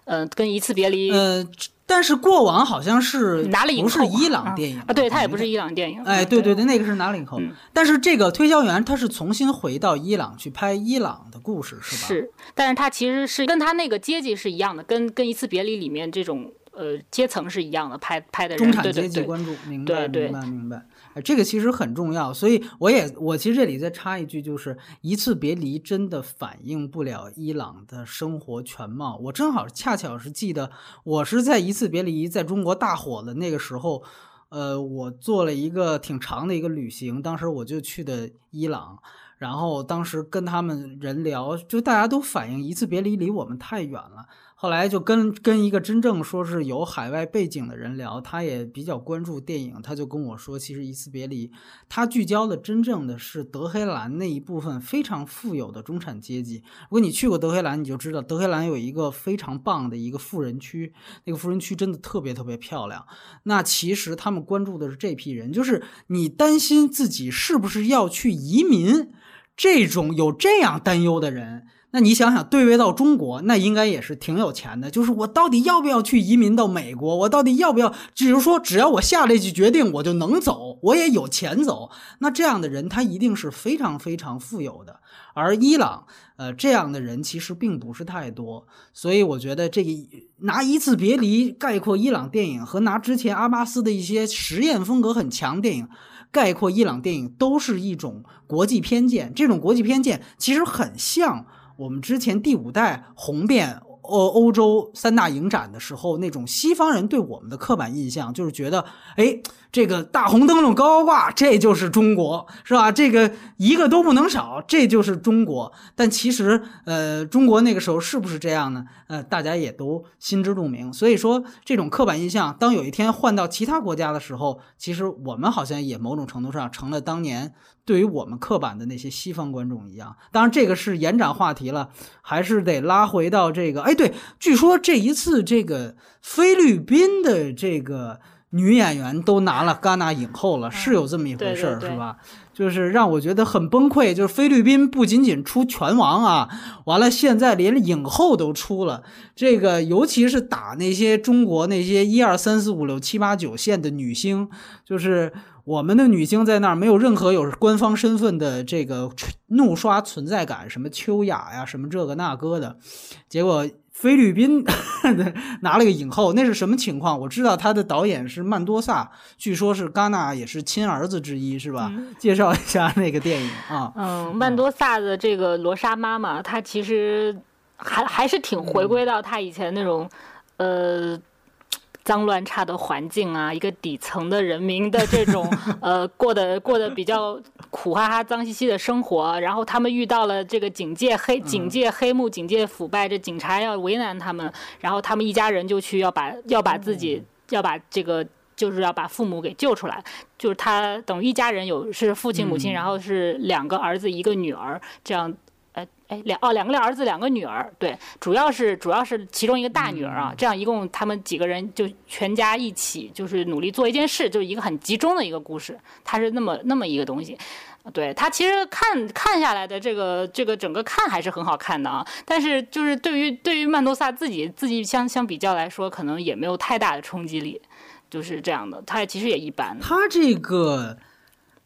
Speaker 2: 嗯、跟一次别离
Speaker 1: 呃，但是过往好像是
Speaker 2: 拿了影
Speaker 1: 不是伊朗电影
Speaker 2: 啊，对，它也不是
Speaker 1: 伊。
Speaker 2: 朗电影。
Speaker 1: 哎，
Speaker 2: 嗯
Speaker 1: 对对对，那个是拿了影后，
Speaker 2: 嗯
Speaker 1: 但是这个推销员他是重新回到伊朗去拍伊朗的故事，是吧？
Speaker 2: 是，但是他其实是跟他那个阶级是一样的，跟跟一次别离里面这种呃阶层是一样的，拍拍的人，
Speaker 1: 中产阶级关注，明白
Speaker 2: 对对
Speaker 1: 明白明白。这个其实很重要。所以我也我其实这里再插一句，就是一次别离真的反映不了伊朗的生活全貌。我正好恰巧是记得，我是在一次别离在中国大火的那个时候，呃，我做了一个挺长的一个旅行，当时我就去的伊朗。然后当时跟他们人聊，就大家都反映一次别离离我们太远了。后来就跟跟一个真正说是有海外背景的人聊，他也比较关注电影，他就跟我说，其实一次别离，他聚焦的真正的是德黑兰那一部分非常富有的中产阶级。如果你去过德黑兰，你就知道德黑兰有一个非常棒的一个富人区，那个富人区真的特别特别漂亮。那其实他们关注的是这批人，就是你担心自己是不是要去移民。这种有这样担忧的人，那你想想，对位到中国，那应该也是挺有钱的。就是我到底要不要去移民到美国？我到底要不要？只是说，只要我下了一句决定，我就能走，我也有钱走。那这样的人，他一定是非常非常富有的。而伊朗，呃，这样的人其实并不是太多。所以我觉得，这个拿一次别离概括伊朗电影，和拿之前阿巴斯的一些实验风格很强电影。概括伊朗电影都是一种国际偏见，这种国际偏见其实很像我们之前第五代红遍欧欧洲三大影展的时候那种西方人对我们的刻板印象，就是觉得，哎。这个大红灯笼高高挂，这就是中国，是吧？这个一个都不能少，这就是中国。但其实，呃，中国那个时候是不是这样呢？呃，大家也都心知肚明。所以说，这种刻板印象，当有一天换到其他国家的时候，其实我们好像也某种程度上成了当年对于我们刻板的那些西方观众一样。当然，这个是延展话题了，还是得拉回到这个。哎，对，据说这一次这个菲律宾的这个。女演员都拿了戛纳影后了，是有这么一回事儿，是吧？就是让我觉得很崩溃。就是菲律宾不仅仅出拳王啊，完了现在连影后都出了。这个尤其是打那些中国那些一二三四五六七八九线的女星，就是我们的女星在那儿没有任何有官方身份的这个怒刷存在感，什么秋雅呀，什么这个那个的，结果。菲律宾 拿了个影后，那是什么情况？我知道他的导演是曼多萨，据说是戛纳也是亲儿子之一，是吧？介绍一下那个电影啊。
Speaker 2: 嗯，曼多萨的这个罗莎妈妈，她其实还还是挺回归到她以前那种，呃。脏乱差的环境啊，一个底层的人民的这种 呃过得过得比较苦哈哈、脏兮兮的生活，然后他们遇到了这个警戒黑警戒黑幕、警戒腐败，这警察要为难他们，然后他们一家人就去要把要把自己要把这个就是要把父母给救出来，就是他等于一家人有是父亲母亲，然后是两个儿子一个女儿这样。两哦，两个儿子，两个女儿，对，主要是主要是其中一个大女儿啊，这样一共他们几个人就全家一起就是努力做一件事，就是一个很集中的一个故事，它是那么那么一个东西，对他其实看看下来的这个这个整个看还是很好看的啊，但是就是对于对于曼多萨自己自己相相比较来说，可能也没有太大的冲击力，就是这样的，他其实也一般。
Speaker 1: 他这个。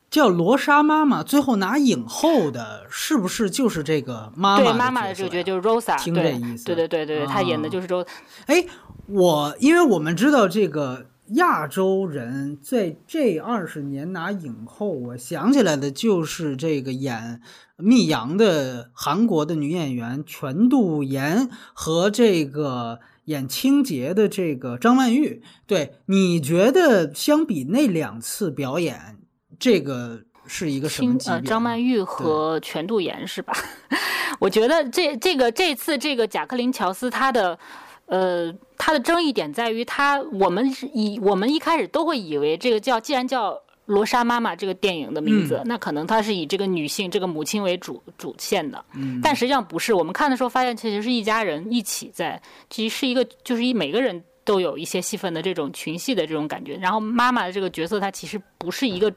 Speaker 1: 叫罗莎妈妈，最后拿影后的是不是就是这个妈
Speaker 2: 妈？对，妈
Speaker 1: 妈
Speaker 2: 的这个角就是 Rosa，
Speaker 1: 听这意思。
Speaker 2: 对对对对，她演的就是 Rosa。
Speaker 1: 哎，我因为我们知道这个亚洲人在这二十年拿影后，我想起来的就是这个演密阳的韩国的女演员全度妍和这个演清洁的这个张曼玉。对，你觉得相比那两次表演？这个是一个什么
Speaker 2: 呃，张曼玉和全度妍是吧？我觉得这这个这次这个贾克林乔斯他的呃他的争议点在于他我们以我们一开始都会以为这个叫既然叫罗莎妈妈这个电影的名字，那可能它是以这个女性这个母亲为主主线的，嗯但实际上不是。我们看的时候发现，其实是一家人一起在，其实是一个就是一每个人。都有一些戏份的这种群戏的这种感觉，然后妈妈的这个角色，她其实不是一个。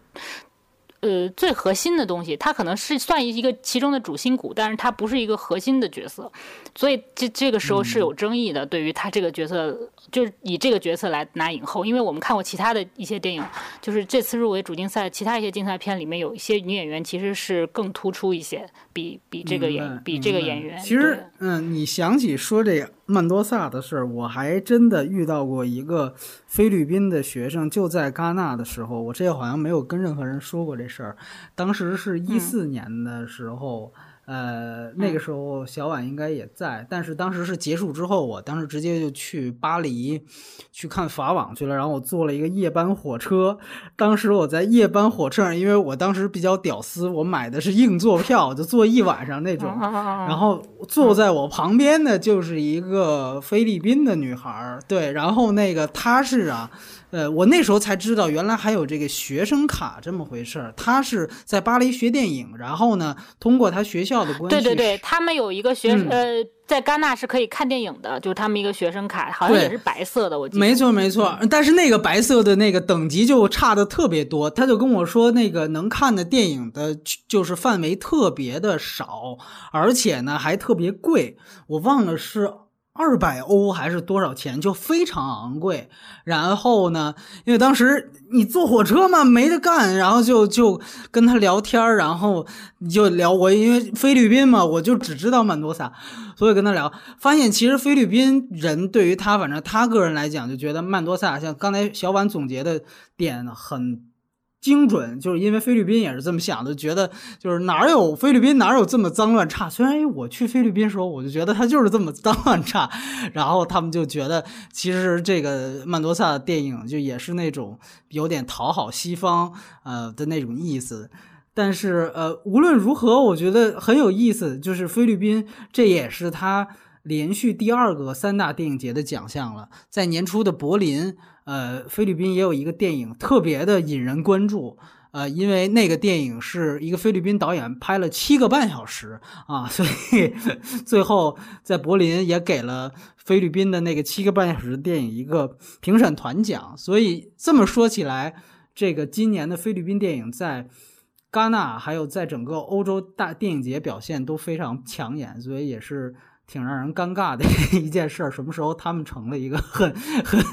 Speaker 2: 呃，最核心的东西，它可能是算一个其中的主心骨，但是它不是一个核心的角色，所以这这个时候是有争议的。对于他这个角色，就是以这个角色来拿影后，因为我们看过其他的一些电影，就是这次入围主竞赛其他一些竞赛片里面有一些女演员其实是更突出一些，比比这个演比这个演员。
Speaker 1: 其实，嗯，你想起说这个曼多萨的事儿，我还真的遇到过一个菲律宾的学生，就在戛纳的时候，我这好像没有跟任何人说过这事儿。当时是一四年的时候。呃，那个时候小婉应该也在，但是当时是结束之后，我当时直接就去巴黎去看法网去了，然后我坐了一个夜班火车。当时我在夜班火车上，因为我当时比较屌丝，我买的是硬座票，就坐一晚上那种。然后坐在我旁边的就是一个菲律宾的女孩，对，然后那个她是啊。呃，我那时候才知道，原来还有这个学生卡这么回事儿。他是在巴黎学电影，然后呢，通过他学校的关
Speaker 2: 系，对对对，他们有一个学呃，在戛纳是可以看电影的，就是他们一个学生卡，好像也是白色的，我记得。
Speaker 1: 没错没错，但是那个白色的那个等级就差的特别多。他就跟我说，那个能看的电影的，就是范围特别的少，而且呢还特别贵，我忘了是。二百欧还是多少钱，就非常昂贵。然后呢，因为当时你坐火车嘛，没得干，然后就就跟他聊天然后就聊我，因为菲律宾嘛，我就只知道曼多萨，所以跟他聊，发现其实菲律宾人对于他，反正他个人来讲，就觉得曼多萨像刚才小婉总结的点很。精准，就是因为菲律宾也是这么想的，觉得就是哪有菲律宾哪有这么脏乱差。虽然我去菲律宾时候，我就觉得他就是这么脏乱差，然后他们就觉得其实这个曼多萨的电影就也是那种有点讨好西方呃的那种意思。但是呃无论如何，我觉得很有意思，就是菲律宾这也是他连续第二个三大电影节的奖项了，在年初的柏林。呃，菲律宾也有一个电影特别的引人关注，呃，因为那个电影是一个菲律宾导演拍了七个半小时啊，所以最后在柏林也给了菲律宾的那个七个半小时的电影一个评审团奖。所以这么说起来，这个今年的菲律宾电影在戛纳还有在整个欧洲大电影节表现都非常抢眼，所以也是。挺让人尴尬的一件事，什么时候他们成了一个很很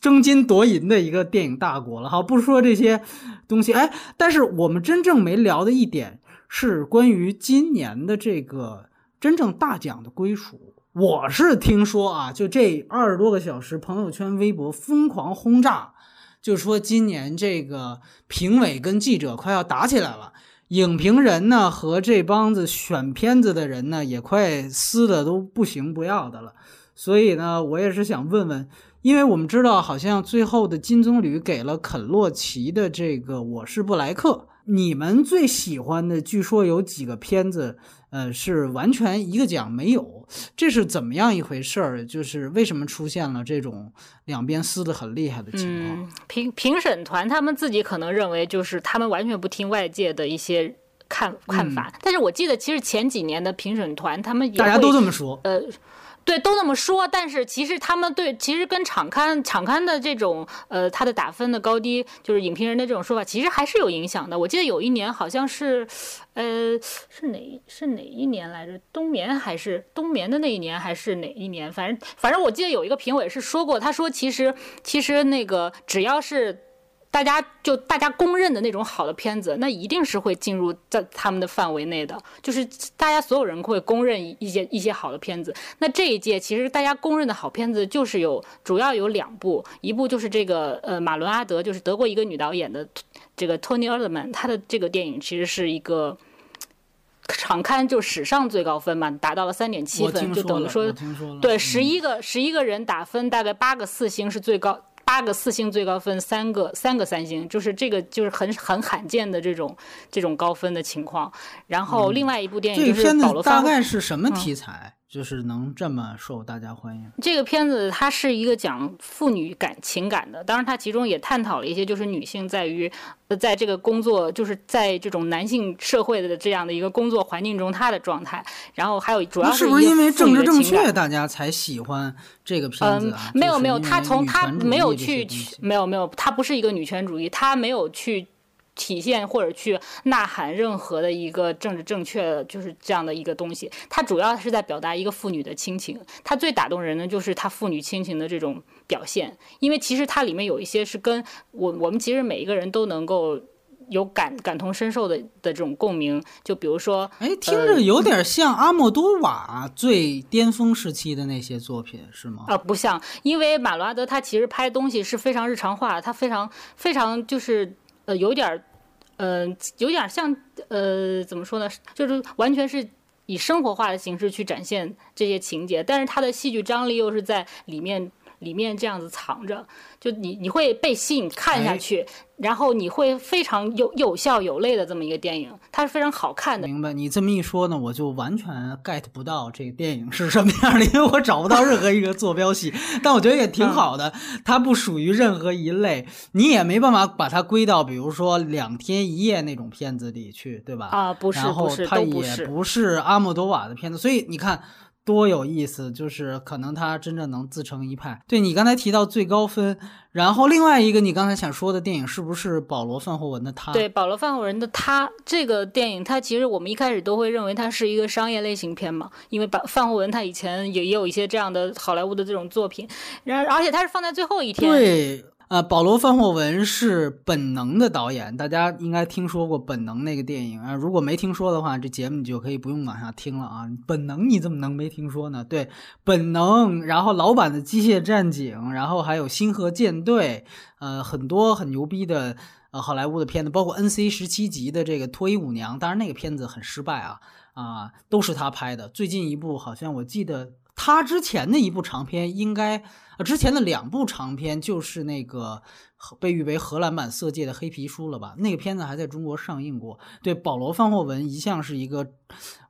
Speaker 1: 争金夺银的一个电影大国了？哈，不说这些东西，哎，但是我们真正没聊的一点是关于今年的这个真正大奖的归属。我是听说啊，就这二十多个小时，朋友圈、微博疯狂轰炸，就说今年这个评委跟记者快要打起来了。影评人呢和这帮子选片子的人呢也快撕的都不行不要的了，所以呢，我也是想问问，因为我们知道好像最后的金棕榈给了肯洛奇的这个《我是布莱克》，你们最喜欢的据说有几个片子？呃，是完全一个奖没有，这是怎么样一回事儿？就是为什么出现了这种两边撕的很厉害的情况？
Speaker 2: 评评审团他们自己可能认为，就是他们完全不听外界的一些看看法。但是我记得，其实前几年的评审团他们
Speaker 1: 大家都这么说，
Speaker 2: 呃。对，都那么说，但是其实他们对，其实跟场刊场刊的这种，呃，他的打分的高低，就是影评人的这种说法，其实还是有影响的。我记得有一年好像是，呃，是哪是哪一年来着？冬眠还是冬眠的那一年，还是哪一年？反正反正我记得有一个评委是说过，他说其实其实那个只要是。大家就大家公认的那种好的片子，那一定是会进入在他们的范围内的，就是大家所有人会公认一些一些好的片子。那这一届其实大家公认的好片子就是有主要有两部，一部就是这个呃马伦阿德，就是德国一个女导演的这个 Tony Erdmann，她的这个电影其实是一个场刊就史上最高分嘛，达到了三点七分，就等于说对十一个十一个人打分，大概八个四星是最高。八个四星最高分，三个三个三星，就是这个就是很很罕见的这种这种高分的情况。然后另外一部电影就是保罗
Speaker 1: 大概是什么题材？就是能这么受大家欢迎。
Speaker 2: 这个片子它是一个讲妇女感情感的，当然它其中也探讨了一些，就是女性在于，在这个工作，就是在这种男性社会的这样的一个工作环境中，她的状态。然后还有主要
Speaker 1: 是不是因为政治正确，大家才喜欢这个片子？
Speaker 2: 没有没有，他从他没有去没有没有，他不是一个女权主义，他没有去。体现或者去呐喊任何的一个政治正确，就是这样的一个东西。它主要是在表达一个妇女的亲情。它最打动人的就是它父女亲情的这种表现，因为其实它里面有一些是跟我我们其实每一个人都能够有感感同身受的的这种共鸣。就比如说，
Speaker 1: 哎，听着有点像阿莫多瓦最巅峰时期的那些作品，是吗？
Speaker 2: 啊，不像，因为马罗阿德他其实拍东西是非常日常化，他非常非常就是呃有点儿，呃有点像呃怎么说呢，就是完全是。以生活化的形式去展现这些情节，但是它的戏剧张力又是在里面里面这样子藏着，就你你会被吸引看下去。然后你会非常有有笑有泪的这么一个电影，它是非常好看的。
Speaker 1: 明白？你这么一说呢，我就完全 get 不到这个电影是什么样的，因为我找不到任何一个坐标系。但我觉得也挺好的，它不属于任何一类，你也没办法把它归到比如说两天一夜那种片子里去，对吧？
Speaker 2: 啊，不是，
Speaker 1: 然后它也不是阿莫多瓦的片子，所以你看。多有意思，就是可能他真正能自成一派。对你刚才提到最高分，然后另外一个你刚才想说的电影是不是保罗范霍文的他？
Speaker 2: 对，保罗范霍文的他这个电影，他其实我们一开始都会认为它是一个商业类型片嘛，因为把范霍文他以前也也有一些这样的好莱坞的这种作品，然而且他是放在最后一天。
Speaker 1: 对。呃，保罗·范霍文是《本能》的导演，大家应该听说过《本能》那个电影啊。如果没听说的话，这节目你就可以不用往下听了啊。《本能》你怎么能没听说呢？对，《本能》，然后老版的《机械战警》，然后还有《星河舰队》，呃，很多很牛逼的呃好莱坞的片子，包括 N.C. 十七集的这个《脱衣舞娘》，当然那个片子很失败啊啊，都是他拍的。最近一部好像我记得他之前的一部长片应该。之前的两部长片就是那个被誉为荷兰版《色戒》的黑皮书了吧？那个片子还在中国上映过。对，保罗·范霍文一向是一个，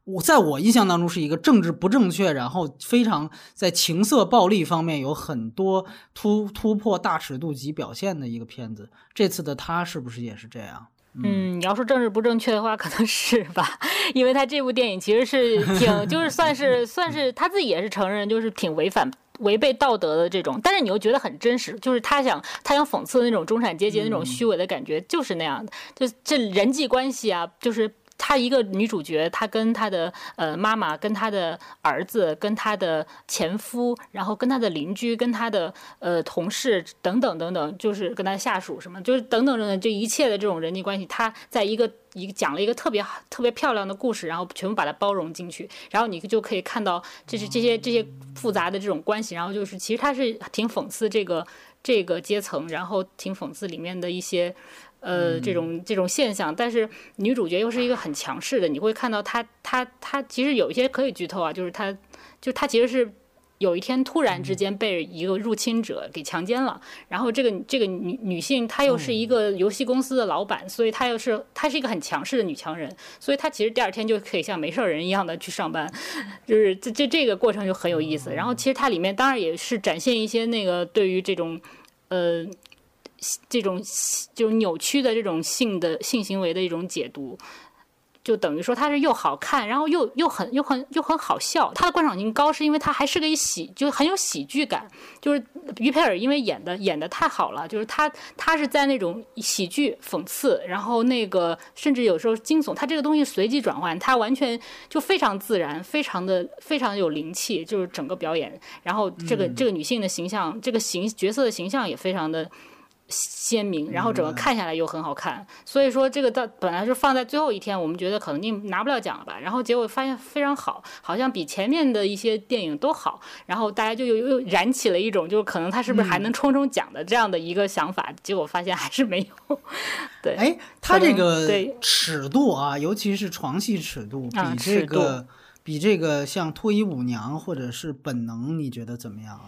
Speaker 1: 我在我印象当中是一个政治不正确，然后非常在情色暴力方面有很多突突破大尺度级表现的一个片子。这次的他是不是也是这样？
Speaker 2: 嗯，你要说政治不正确的话，可能是吧，因为他这部电影其实是挺，就是算是算是他自己也是承认，就是挺违反。违背道德的这种，但是你又觉得很真实，就是他想他想讽刺的那种中产阶级那种虚伪的感觉，就是那样的，就这人际关系啊，就是。她一个女主角，她跟她的呃妈妈、跟她的儿子、跟她的前夫，然后跟她的邻居、跟她的呃同事等等等等，就是跟她下属什么，就是等等等等，这一切的这种人际关系，她在一个一个讲了一个特别特别漂亮的故事，然后全部把它包容进去，然后你就可以看到这是这些这些复杂的这种关系，然后就是其实她是挺讽刺这个这个阶层，然后挺讽刺里面的一些。呃，这种这种现象，但是女主角又是一个很强势的，你会看到她，她，她其实有一些可以剧透啊，就是她，就她其实是有一天突然之间被一个入侵者给强奸了，然后这个这个女女性她又是一个游戏公司的老板，所以她又是她是一个很强势的女强人，所以她其实第二天就可以像没事人一样的去上班，就是这这这个过程就很有意思。然后其实它里面当然也是展现一些那个对于这种呃。这种就是扭曲的这种性的性行为的一种解读，就等于说它是又好看，然后又又很又很又很好笑。它的观赏性高，是因为它还是个喜，就很有喜剧感。就是于佩尔因为演的演的太好了，就是他他是在那种喜剧讽刺，然后那个甚至有时候惊悚，他这个东西随机转换，他完全就非常自然，非常的非常有灵气，就是整个表演。然后这个这个女性的形象，这个形角色的形象也非常的。鲜明，然后整个看下来又很好看，所以说这个到本来是放在最后一天，我们觉得可能拿不了奖了吧，然后结果发现非常好，好像比前面的一些电影都好，然后大家就又又燃起了一种，就是可能他是不是还能冲冲奖的这样的一个想法，结果发现还是没有。对，
Speaker 1: 哎，他这个尺度啊，尤其是床戏尺度，比这个比这个像《脱衣舞娘》或者是《本能》，你觉得怎么样？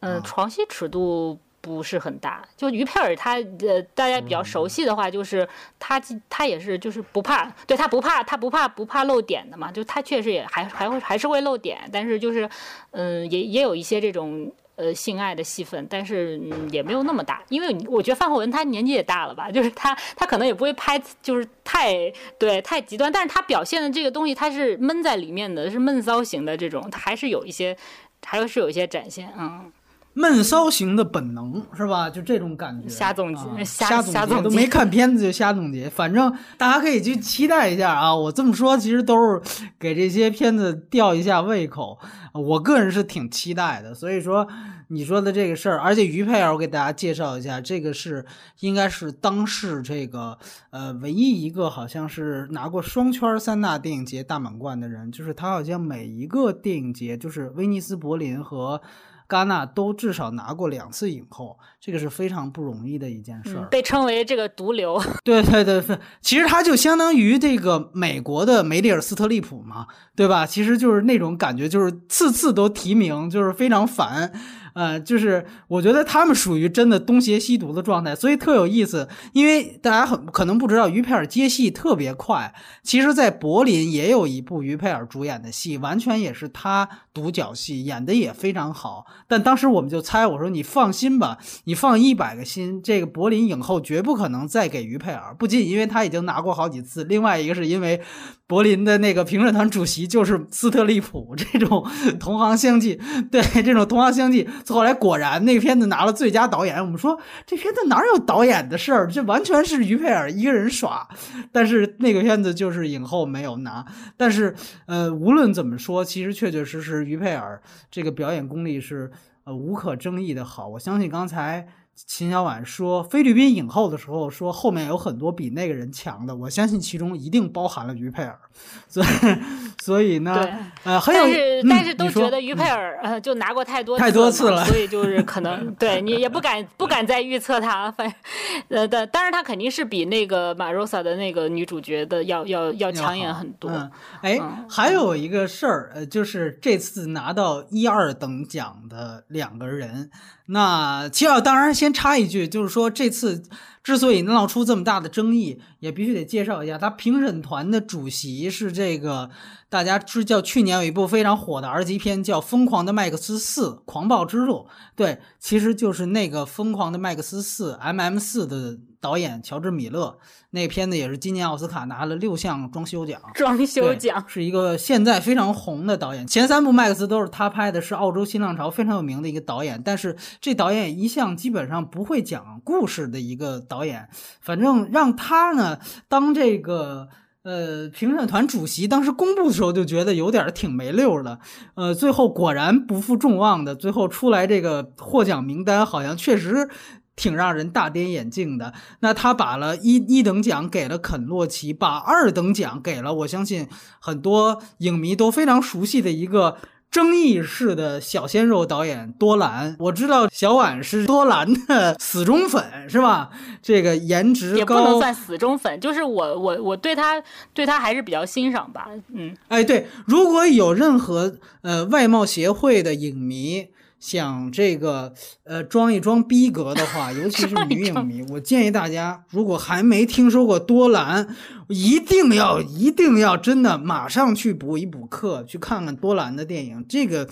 Speaker 2: 嗯，床戏尺度。不是很大，就于佩尔他呃，大家比较熟悉的话，就是他他也是就是不怕，对他不怕他不怕不怕漏点的嘛，就他确实也还还会还是会漏点，但是就是嗯也也有一些这种呃性爱的戏份，但是也没有那么大，因为我觉得范霍文他年纪也大了吧，就是他他可能也不会拍就是太对太极端，但是他表现的这个东西他是闷在里面的，是闷骚型的这种，他还是有一些还是有一些展现，嗯。
Speaker 1: 闷骚型的本能是吧？就这种感觉。
Speaker 2: 瞎总结，
Speaker 1: 瞎
Speaker 2: 总结
Speaker 1: 都没看片子就瞎总结。反正大家可以去期待一下啊！我这么说其实都是给这些片子吊一下胃口。我个人是挺期待的，所以说你说的这个事儿，而且于佩尔，我给大家介绍一下，这个是应该是当世这个呃唯一一个好像是拿过双圈三大电影节大满贯的人，就是他好像每一个电影节，就是威尼斯、柏林和。戛纳都至少拿过两次影后，这个是非常不容易的一件事儿，
Speaker 2: 被称为这个毒瘤。
Speaker 1: 对对对对，其实他就相当于这个美国的梅丽尔·斯特利普嘛，对吧？其实就是那种感觉，就是次次都提名，就是非常烦。呃，就是我觉得他们属于真的东邪西毒的状态，所以特有意思。因为大家很可能不知道，于佩尔接戏特别快。其实，在柏林也有一部于佩尔主演的戏，完全也是他独角戏，演的也非常好。但当时我们就猜，我说你放心吧，你放一百个心，这个柏林影后绝不可能再给于佩尔。不仅因为他已经拿过好几次，另外一个是因为柏林的那个评审团主席就是斯特利普，这种同行相继，对这种同行相继。后来果然，那片子拿了最佳导演。我们说这片子哪有导演的事儿？这完全是于佩尔一个人耍。但是那个片子就是影后没有拿。但是呃，无论怎么说，其实确确实实于佩尔这个表演功力是呃无可争议的好。我相信刚才。秦小婉说菲律宾影后的时候，说后面有很多比那个人强的，我相信其中一定包含了于佩尔，所以所以呢，呃，很有，
Speaker 2: 但是但是都觉得于佩尔呃就拿过太多
Speaker 1: 太多次了，
Speaker 2: 所以就是可能 对你也不敢不敢再预测他，反呃但当然他肯定是比那个马罗萨的那个女主角的要要要抢眼很多。
Speaker 1: 哎，还有一个事儿，呃，就是这次拿到一二等奖的两个人。那其实当然先插一句，就是说这次之所以闹出这么大的争议，也必须得介绍一下，他评审团的主席是这个大家知叫去年有一部非常火的 R 级片叫《疯狂的麦克斯四：狂暴之路》，对，其实就是那个《疯狂的麦克斯四》MM 四的。导演乔治·米勒那片子也是今年奥斯卡拿了六项装修奖，
Speaker 2: 装修奖
Speaker 1: 是一个现在非常红的导演。前三部麦克斯都是他拍的，是澳洲新浪潮非常有名的一个导演。但是这导演一向基本上不会讲故事的一个导演。反正让他呢当这个呃评审团主席，当时公布的时候就觉得有点挺没溜的。呃，最后果然不负众望的，最后出来这个获奖名单好像确实。挺让人大跌眼镜的。那他把了一一等奖给了肯洛奇，把二等奖给了我相信很多影迷都非常熟悉的一个争议式的小鲜肉导演多兰。我知道小婉是多兰的死忠粉，是吧？这个颜值
Speaker 2: 也不能算死忠粉，就是我我我对他对他还是比较欣赏吧。嗯，
Speaker 1: 哎，对，如果有任何呃外貌协会的影迷。想这个呃装一装逼格的话，尤其是女影迷，我建议大家，如果还没听说过多兰，一定要一定要真的马上去补一补课，去看看多兰的电影。这个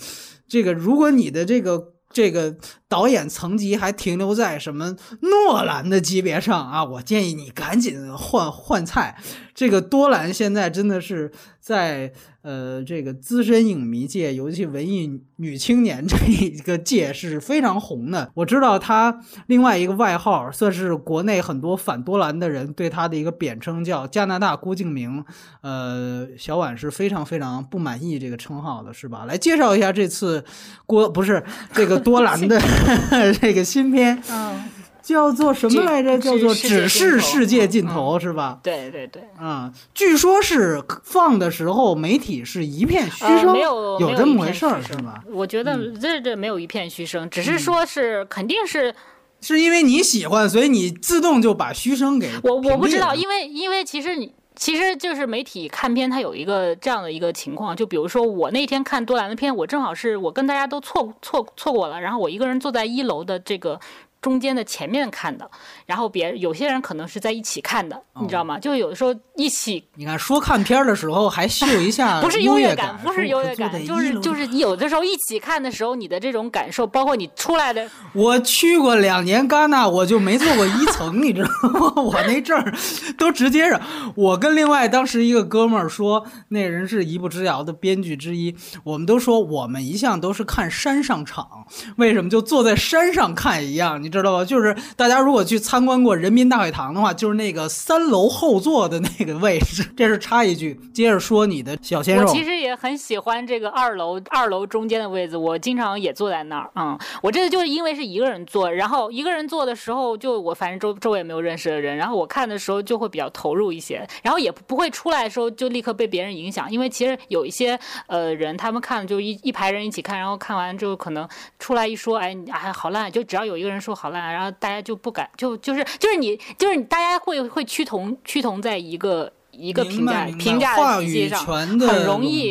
Speaker 1: 这个，如果你的这个这个导演层级还停留在什么诺兰的级别上啊，我建议你赶紧换换菜。这个多兰现在真的是在。呃，这个资深影迷界，尤其文艺女青年这一个界是非常红的。我知道他另外一个外号，算是国内很多反多兰的人对他的一个贬称，叫加拿大郭敬明。呃，小婉是非常非常不满意这个称号的，是吧？来介绍一下这次郭不是这个多兰的 这个新片。
Speaker 2: 嗯。
Speaker 1: 叫做什么来着？叫做只是世界尽头，是吧？
Speaker 2: 对对对。
Speaker 1: 啊，据说是放的时候媒体是一片嘘声，
Speaker 2: 没有
Speaker 1: 有这么回事儿，是吗？
Speaker 2: 我觉得这这没有一片嘘声，只是说是肯定是，
Speaker 1: 是因为你喜欢，所以你自动就把嘘声给
Speaker 2: 我。我不知道，因为因为其实你其实就是媒体看片，它有一个这样的一个情况，就比如说我那天看多兰的片，我正好是我跟大家都错错错过了，然后我一个人坐在一楼的这个。中间的前面看的，然后别有些人可能是在一起看的，你知道吗？就有的时候一起，
Speaker 1: 你看说看片儿的时候还秀一下，
Speaker 2: 不是优
Speaker 1: 越
Speaker 2: 感，不是优越感，就是就是有的时候一起看的时候，你的这种感受，包括你出来的。
Speaker 1: 我去过两年戛纳，我就没坐过 一层，你知道吗？我那阵儿都直接是，我跟另外当时一个哥们儿说，那人是一步之遥的编剧之一，我们都说我们一向都是看山上场，为什么就坐在山上看一样？你。知道吧？就是大家如果去参观过人民大会堂的话，就是那个三楼后座的那个位置。这是插一句，接着说你的小鲜肉。
Speaker 2: 我其实也很喜欢这个二楼二楼中间的位置，我经常也坐在那儿。嗯，我这次就是因为是一个人坐，然后一个人坐的时候，就我反正周周围也没有认识的人，然后我看的时候就会比较投入一些，然后也不会出来的时候就立刻被别人影响，因为其实有一些呃人他们看就一一排人一起看，然后看完之后可能出来一说，哎哎好烂，就只要有一个人说好烂，然后大家就不敢就就是就是你就是你大家会会趋同趋同在一个。一个评价评价的体系上，很容易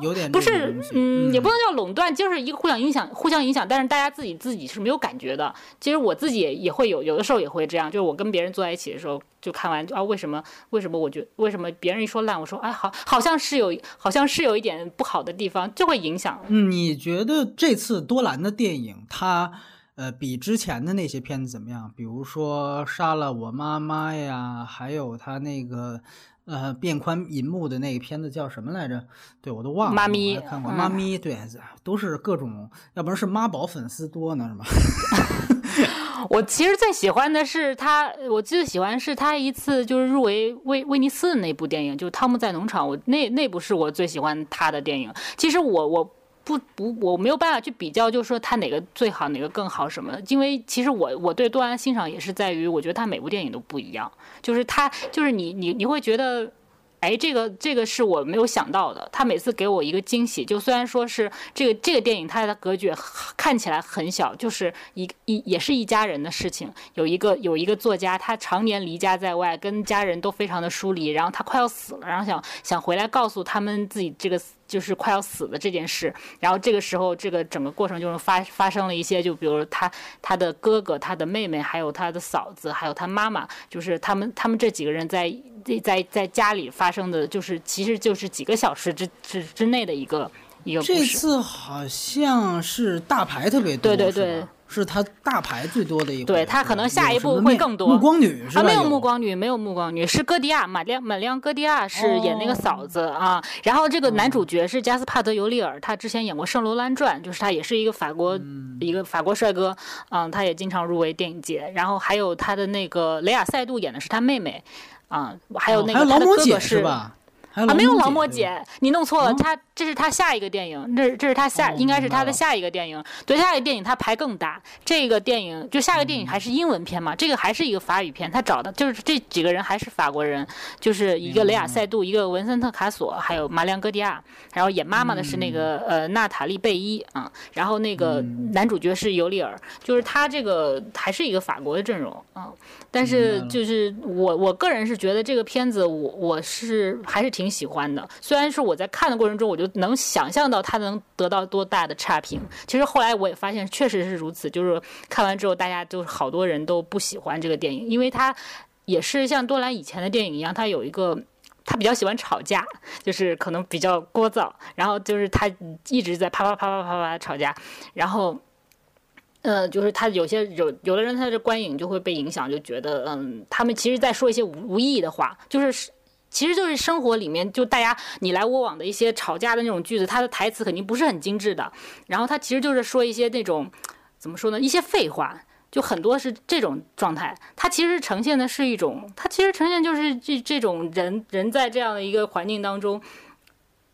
Speaker 1: 有点
Speaker 2: 不是，嗯，也不能叫垄断，就是一个互相影响，互相影响。但是大家自己自己是没有感觉的。其实我自己也也会有，有的时候也会这样。就是我跟别人坐在一起的时候，就看完啊，为什么为什么我觉为什么别人一说烂，我说哎好，好像是有好像是有一点不好的地方，就会影响。
Speaker 1: 嗯，你觉得这次多兰的电影，它呃比之前的那些片子怎么样？比如说杀了我妈妈呀，还有他那个。呃，变宽银幕的那个片子叫什么来着？对我都忘了。
Speaker 2: 妈咪
Speaker 1: 看过，妈咪对，都是各种，要不然是妈宝粉丝多呢，是吗？
Speaker 2: 我其实最喜欢的是他，我最喜欢是他一次就是入围威威尼斯的那部电影，就是《汤姆在农场》。我那那部是我最喜欢他的电影。其实我我。不不，我没有办法去比较，就是说他哪个最好，哪个更好什么的。因为其实我我对多兰欣赏也是在于，我觉得他每部电影都不一样，就是他就是你你你会觉得。哎，这个这个是我没有想到的。他每次给我一个惊喜，就虽然说是这个这个电影，它的格局看起来很小，就是一一也是一家人的事情。有一个有一个作家，他常年离家在外，跟家人都非常的疏离，然后他快要死了，然后想想回来告诉他们自己这个就是快要死的这件事。然后这个时候，这个整个过程就是发发生了一些，就比如他他的哥哥、他的妹妹，还有他的嫂子，还有他妈妈，就是他们他们这几个人在。在在家里发生的就是，其实就是几个小时之之之内的一个一个故
Speaker 1: 事。这次好像是大牌特别
Speaker 2: 多，对对对，
Speaker 1: 是他大牌最多的一。
Speaker 2: 对他可能下一步会更多。
Speaker 1: 暮光女是吧？
Speaker 2: 没有暮光女，没有暮光女，是戈迪亚，玛亮玛亮戈迪亚是演那个嫂子啊。然后这个男主角是加斯帕德尤利尔，他之前演过《圣罗兰传》，就是他也是一个法国一个法国帅哥，嗯，他也经常入围电影节。然后还有他的那个雷亚塞杜演的是他妹妹。啊，还有那个他的哥哥是
Speaker 1: 吧？
Speaker 2: 啊，没有劳模姐，你弄错了，他这是他下一个电影，这这是他下，应该是他的下一个电影。对，下一个电影他牌更大，这个电影就下个电影还是英文片嘛，这个还是一个法语片，他找的就是这几个人还是法国人，就是一个雷亚塞杜，一个文森特卡索，还有马良戈迪亚，然后演妈妈的是那个呃娜塔莉贝伊啊，然后那个男主角是尤利尔，就是他这个还是一个法国的阵容啊，但是就是我我个人是觉得这个片子我我是还是挺。喜欢的，虽然是我在看的过程中，我就能想象到他能得到多大的差评。其实后来我也发现，确实是如此。就是看完之后，大家就是好多人都不喜欢这个电影，因为他也是像多兰以前的电影一样，他有一个他比较喜欢吵架，就是可能比较聒噪，然后就是他一直在啪啪啪啪啪啪吵架，然后，呃，就是他有些有有的人他的观影就会被影响，就觉得嗯，他们其实在说一些无无意义的话，就是。其实就是生活里面，就大家你来我往的一些吵架的那种句子，他的台词肯定不是很精致的。然后他其实就是说一些那种，怎么说呢？一些废话，就很多是这种状态。他其实呈现的是一种，他其实呈现就是这这种人人在这样的一个环境当中。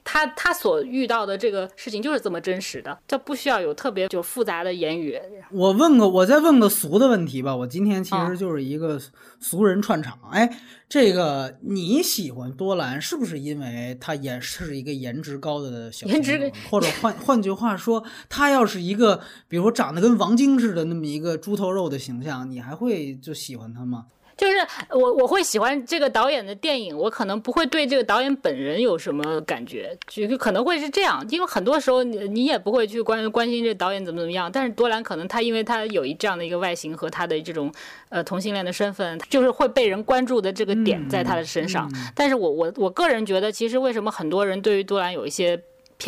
Speaker 2: 他他所遇到的这个事情就是这么真实的，这不需要有特别就复杂的言语。
Speaker 1: 我问个，我再问个俗的问题吧。我今天其实就是一个俗人串场。哎，这个你喜欢多兰，是不是因为他也是一个颜值高的小
Speaker 2: 颜值？
Speaker 1: 或者换换句话说，他要是一个，比如说长得跟王晶似的那么一个猪头肉的形象，你还会就喜欢他吗？
Speaker 2: 就是我我会喜欢这个导演的电影，我可能不会对这个导演本人有什么感觉，就可能会是这样，因为很多时候你你也不会去关关心这导演怎么怎么样，但是多兰可能他因为他有一这样的一个外形和他的这种呃同性恋的身份，就是会被人关注的这个点在他的身上，但是我我我个人觉得，其实为什么很多人对于多兰有一些。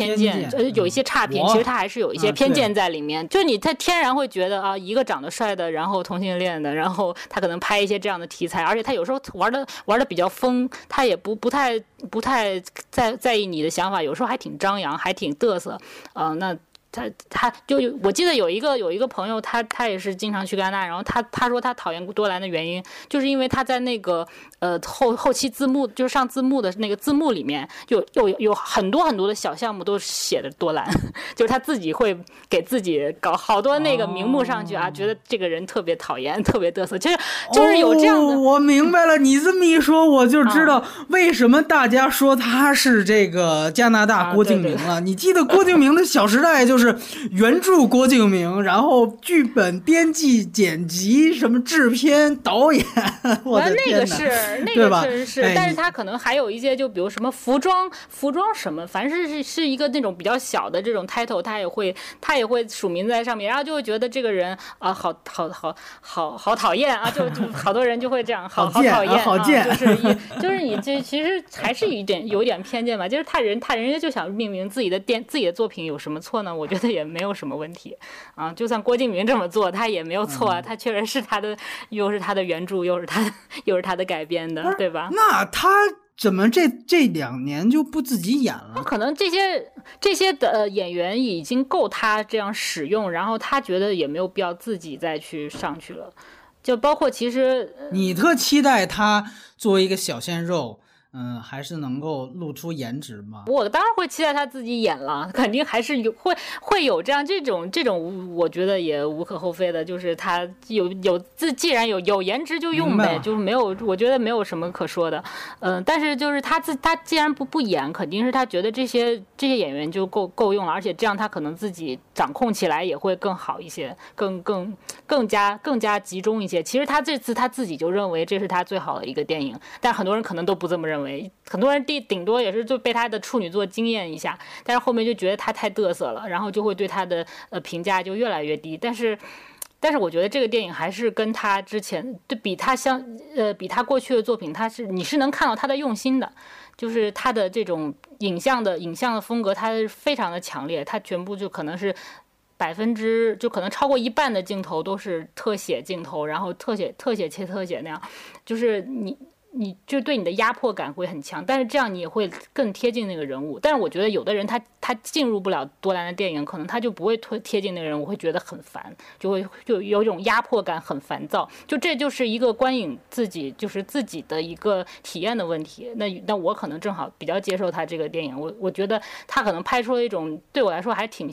Speaker 2: 偏见，呃，有一些差评，其实他还是有一些偏见在里面。就你，他天然会觉得啊，一个长得帅的，然后同性恋的，然后他可能拍一些这样的题材，而且他有时候玩的玩的比较疯，他也不不太不太在在意你的想法，有时候还挺张扬，还挺嘚瑟，啊，那他他就有，我记得有一个有一个朋友，他他也是经常去戛纳，然后他他说他讨厌多兰的原因，就是因为他在那个呃后后期字幕，就是上字幕的那个字幕里面，有有有很多很多的小项目都写的多兰，就是他自己会给自己搞好多那个名目上去啊，觉得这个人特别讨厌，特别嘚瑟，就是就是有这样的。
Speaker 1: 我明白了，你这么一说，我就知道为什么大家说他是这个加拿大郭敬明了。你记得郭敬明的《小时代》就是。原著郭敬明，然后剧本编辑、剪辑，什么制片、导演，我的
Speaker 2: 那个是那个确实是，但是他可能还有一些，就比如什么服装、服装什么，凡是是是一个那种比较小的这种 title，他也会他也会署名在上面，然后就会觉得这个人啊，好好好好好讨厌啊，就就 好多人就会这样，好
Speaker 1: 好
Speaker 2: 讨厌
Speaker 1: 啊，
Speaker 2: 就是 一就是你这其实还是一点有一点偏见吧，就是他人他人家就想命名自己的电自己的作品有什么错呢？我觉得。也没有什么问题啊，就算郭敬明这么做，他也没有错啊，他确实是他的，又是他的原著，又是他，又是他的改编的，对吧？
Speaker 1: 那他怎么这这两年就不自己演了？
Speaker 2: 可能这些这些的演员已经够他这样使用，然后他觉得也没有必要自己再去上去了。就包括其实
Speaker 1: 你特期待他作为一个小鲜肉。嗯，还是能够露出颜值嘛？
Speaker 2: 我当然会期待他自己演了，肯定还是有会会有这样这种这种，我觉得也无可厚非的，就是他有有自既然有有颜值就用呗，就是没有，我觉得没有什么可说的。嗯，但是就是他自他既然不不演，肯定是他觉得这些这些演员就够够用了，而且这样他可能自己掌控起来也会更好一些，更更更加更加集中一些。其实他这次他自己就认为这是他最好的一个电影，但很多人可能都不这么认为。很多人顶顶多也是就被他的处女作惊艳一下，但是后面就觉得他太嘚瑟了，然后就会对他的呃评价就越来越低。但是，但是我觉得这个电影还是跟他之前对比他相呃比他过去的作品，他是你是能看到他的用心的，就是他的这种影像的影像的风格，它非常的强烈，它全部就可能是百分之就可能超过一半的镜头都是特写镜头，然后特写特写切特写那样，就是你。你就对你的压迫感会很强，但是这样你也会更贴近那个人物。但是我觉得有的人他他进入不了多兰的电影，可能他就不会贴贴近那个人，我会觉得很烦，就会就有一种压迫感，很烦躁。就这就是一个观影自己就是自己的一个体验的问题。那那我可能正好比较接受他这个电影，我我觉得他可能拍出了一种对我来说还挺。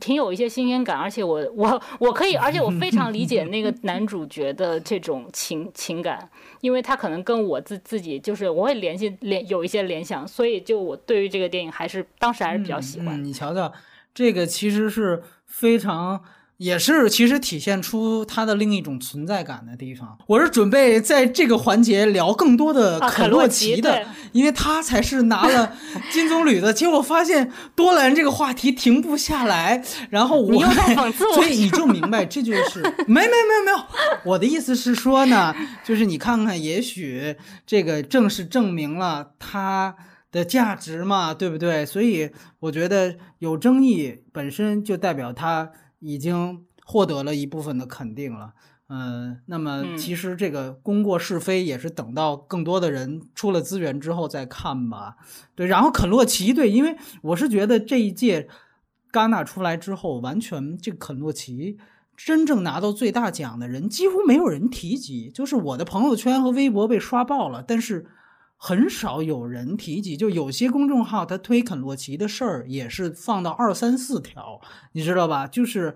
Speaker 2: 挺有一些新鲜感，而且我我我可以，而且我非常理解那个 男主角的这种情情感，因为他可能跟我自自己就是我会联系联有一些联想，所以就我对于这个电影还是当时还是比较喜欢。
Speaker 1: 你瞧瞧，这个其实是非常。也是，其实体现出他的另一种存在感的地方。我是准备在这个环节聊更多的肯洛奇的，因为他才是拿了金棕榈的。结果发现多兰这个话题停不下来，然后我，所以你就明白这就是没没没有没有。我的意思是说呢，就是你看看，也许这个正是证明了他的价值嘛，对不对？所以我觉得有争议本身就代表他。已经获得了一部分的肯定了，嗯，那么其实这个功过是非也是等到更多的人出了资源之后再看吧。对，然后肯洛奇，对，因为我是觉得这一届戛纳出来之后，完全这个肯洛奇真正拿到最大奖的人几乎没有人提及，就是我的朋友圈和微博被刷爆了，但是。很少有人提及，就有些公众号他推肯洛奇的事儿也是放到二三四条，你知道吧？就是，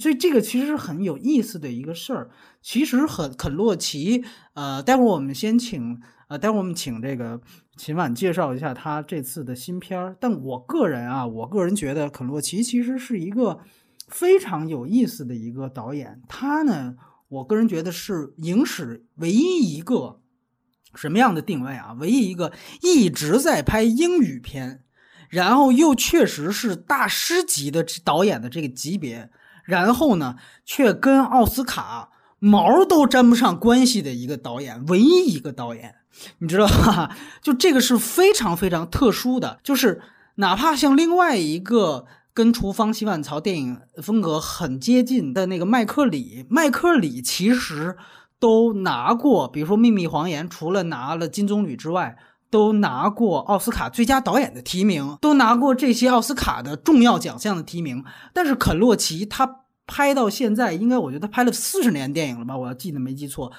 Speaker 1: 所以这个其实是很有意思的一个事儿。其实很肯洛奇，呃，待会儿我们先请，呃，待会儿我们请这个秦晚介绍一下他这次的新片儿。但我个人啊，我个人觉得肯洛奇其实是一个非常有意思的一个导演。他呢，我个人觉得是影史唯一一个。什么样的定位啊？唯一一个一直在拍英语片，然后又确实是大师级的导演的这个级别，然后呢，却跟奥斯卡毛都沾不上关系的一个导演，唯一一个导演，你知道吧？就这个是非常非常特殊的，就是哪怕像另外一个跟《厨房洗碗槽》电影风格很接近的那个麦克里，麦克里其实。都拿过，比如说《秘密谎言》，除了拿了金棕榈之外，都拿过奥斯卡最佳导演的提名，都拿过这些奥斯卡的重要奖项的提名。但是肯洛奇他拍到现在，应该我觉得他拍了四十年电影了吧？我要记得没记错，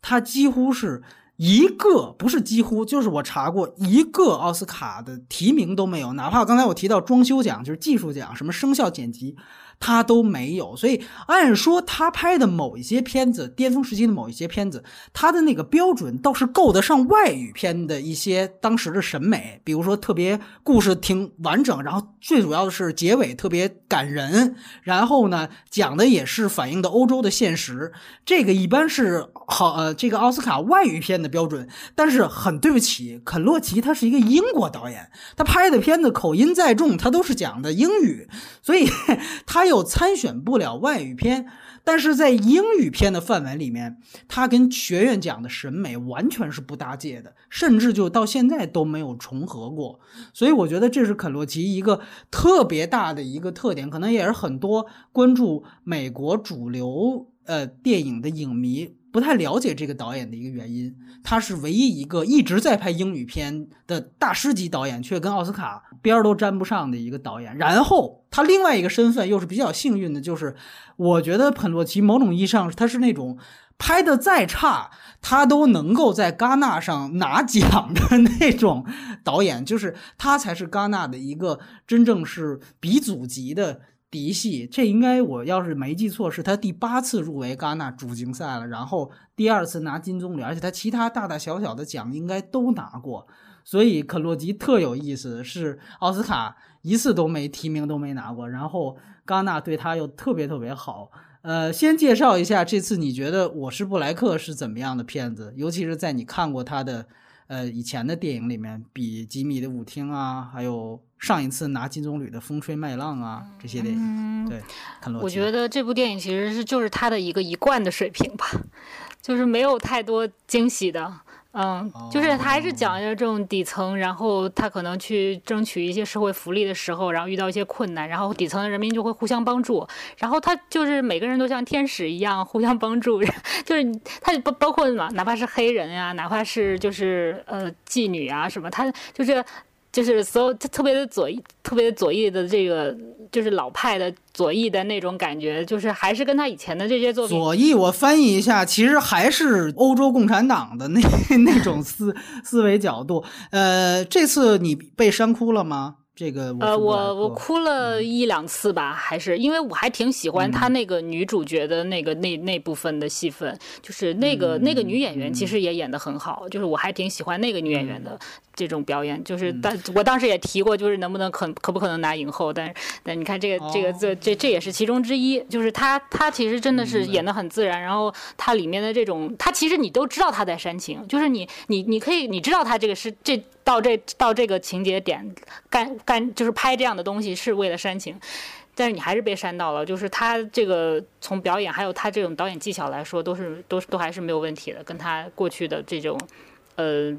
Speaker 1: 他几乎是。一个不是几乎，就是我查过一个奥斯卡的提名都没有，哪怕刚才我提到装修奖，就是技术奖，什么声效剪辑。他都没有，所以按说他拍的某一些片子，巅峰时期的某一些片子，他的那个标准倒是够得上外语片的一些当时的审美。比如说，特别故事挺完整，然后最主要的是结尾特别感人，然后呢讲的也是反映的欧洲的现实。这个一般是好呃这个奥斯卡外语片的标准。但是很对不起，肯洛奇他是一个英国导演，他拍的片子口音再重，他都是讲的英语，所以 他。又参选不了外语片，但是在英语片的范围里面，他跟学院奖的审美完全是不搭界的，甚至就到现在都没有重合过。所以我觉得这是肯洛奇一个特别大的一个特点，可能也是很多关注美国主流呃电影的影迷。不太了解这个导演的一个原因，他是唯一一个一直在拍英语片的大师级导演，却跟奥斯卡边儿都沾不上的一个导演。然后他另外一个身份又是比较幸运的，就是我觉得肯洛奇某种意义上他是那种拍的再差，他都能够在戛纳上拿奖的那种导演，就是他才是戛纳的一个真正是鼻祖级的。嫡系，这应该我要是没记错，是他第八次入围戛纳主竞赛了，然后第二次拿金棕榈，而且他其他大大小小的奖应该都拿过。所以肯洛基特有意思，是奥斯卡一次都没提名都没拿过，然后戛纳对他又特别特别好。呃，先介绍一下这次你觉得《我是布莱克》是怎么样的片子，尤其是在你看过他的。呃，以前的电影里面，比吉米的舞厅啊，还有上一次拿金棕榈的风吹麦浪啊，这些电影，对，
Speaker 2: 我觉得这部电影其实是就是他的一个一贯的水平吧，就是没有太多惊喜的。嗯，就是他还是讲一下这种底层，然后他可能去争取一些社会福利的时候，然后遇到一些困难，然后底层的人民就会互相帮助，然后他就是每个人都像天使一样互相帮助，就是他包包括哪哪怕是黑人呀，哪怕是就是呃妓女啊什么，他就是。就是所有特别的左翼，特别的左翼的这个，就是老派的左翼的那种感觉，就是还是跟他以前的这些作品。
Speaker 1: 左翼，我翻译一下，其实还是欧洲共产党的那 那种思思维角度。呃，这次你被删哭了吗？这个
Speaker 2: 呃，我我哭了一两次吧，还是因为我还挺喜欢他那个女主角的那个那那部分的戏份，就是那个那个女演员其实也演得很好，就是我还挺喜欢那个女演员的这种表演，就是但我当时也提过，就是能不能可可不可能拿影后，但是但你看这个这个这这这也是其中之一，就是他他其实真的是演的很自然，然后他里面的这种，他其实你都知道他在煽情，就是你你你可以你知道他这个是这。到这到这个情节点，干干就是拍这样的东西是为了煽情，但是你还是被煽到了。就是他这个从表演还有他这种导演技巧来说，都是都都还是没有问题的，跟他过去的这种，呃，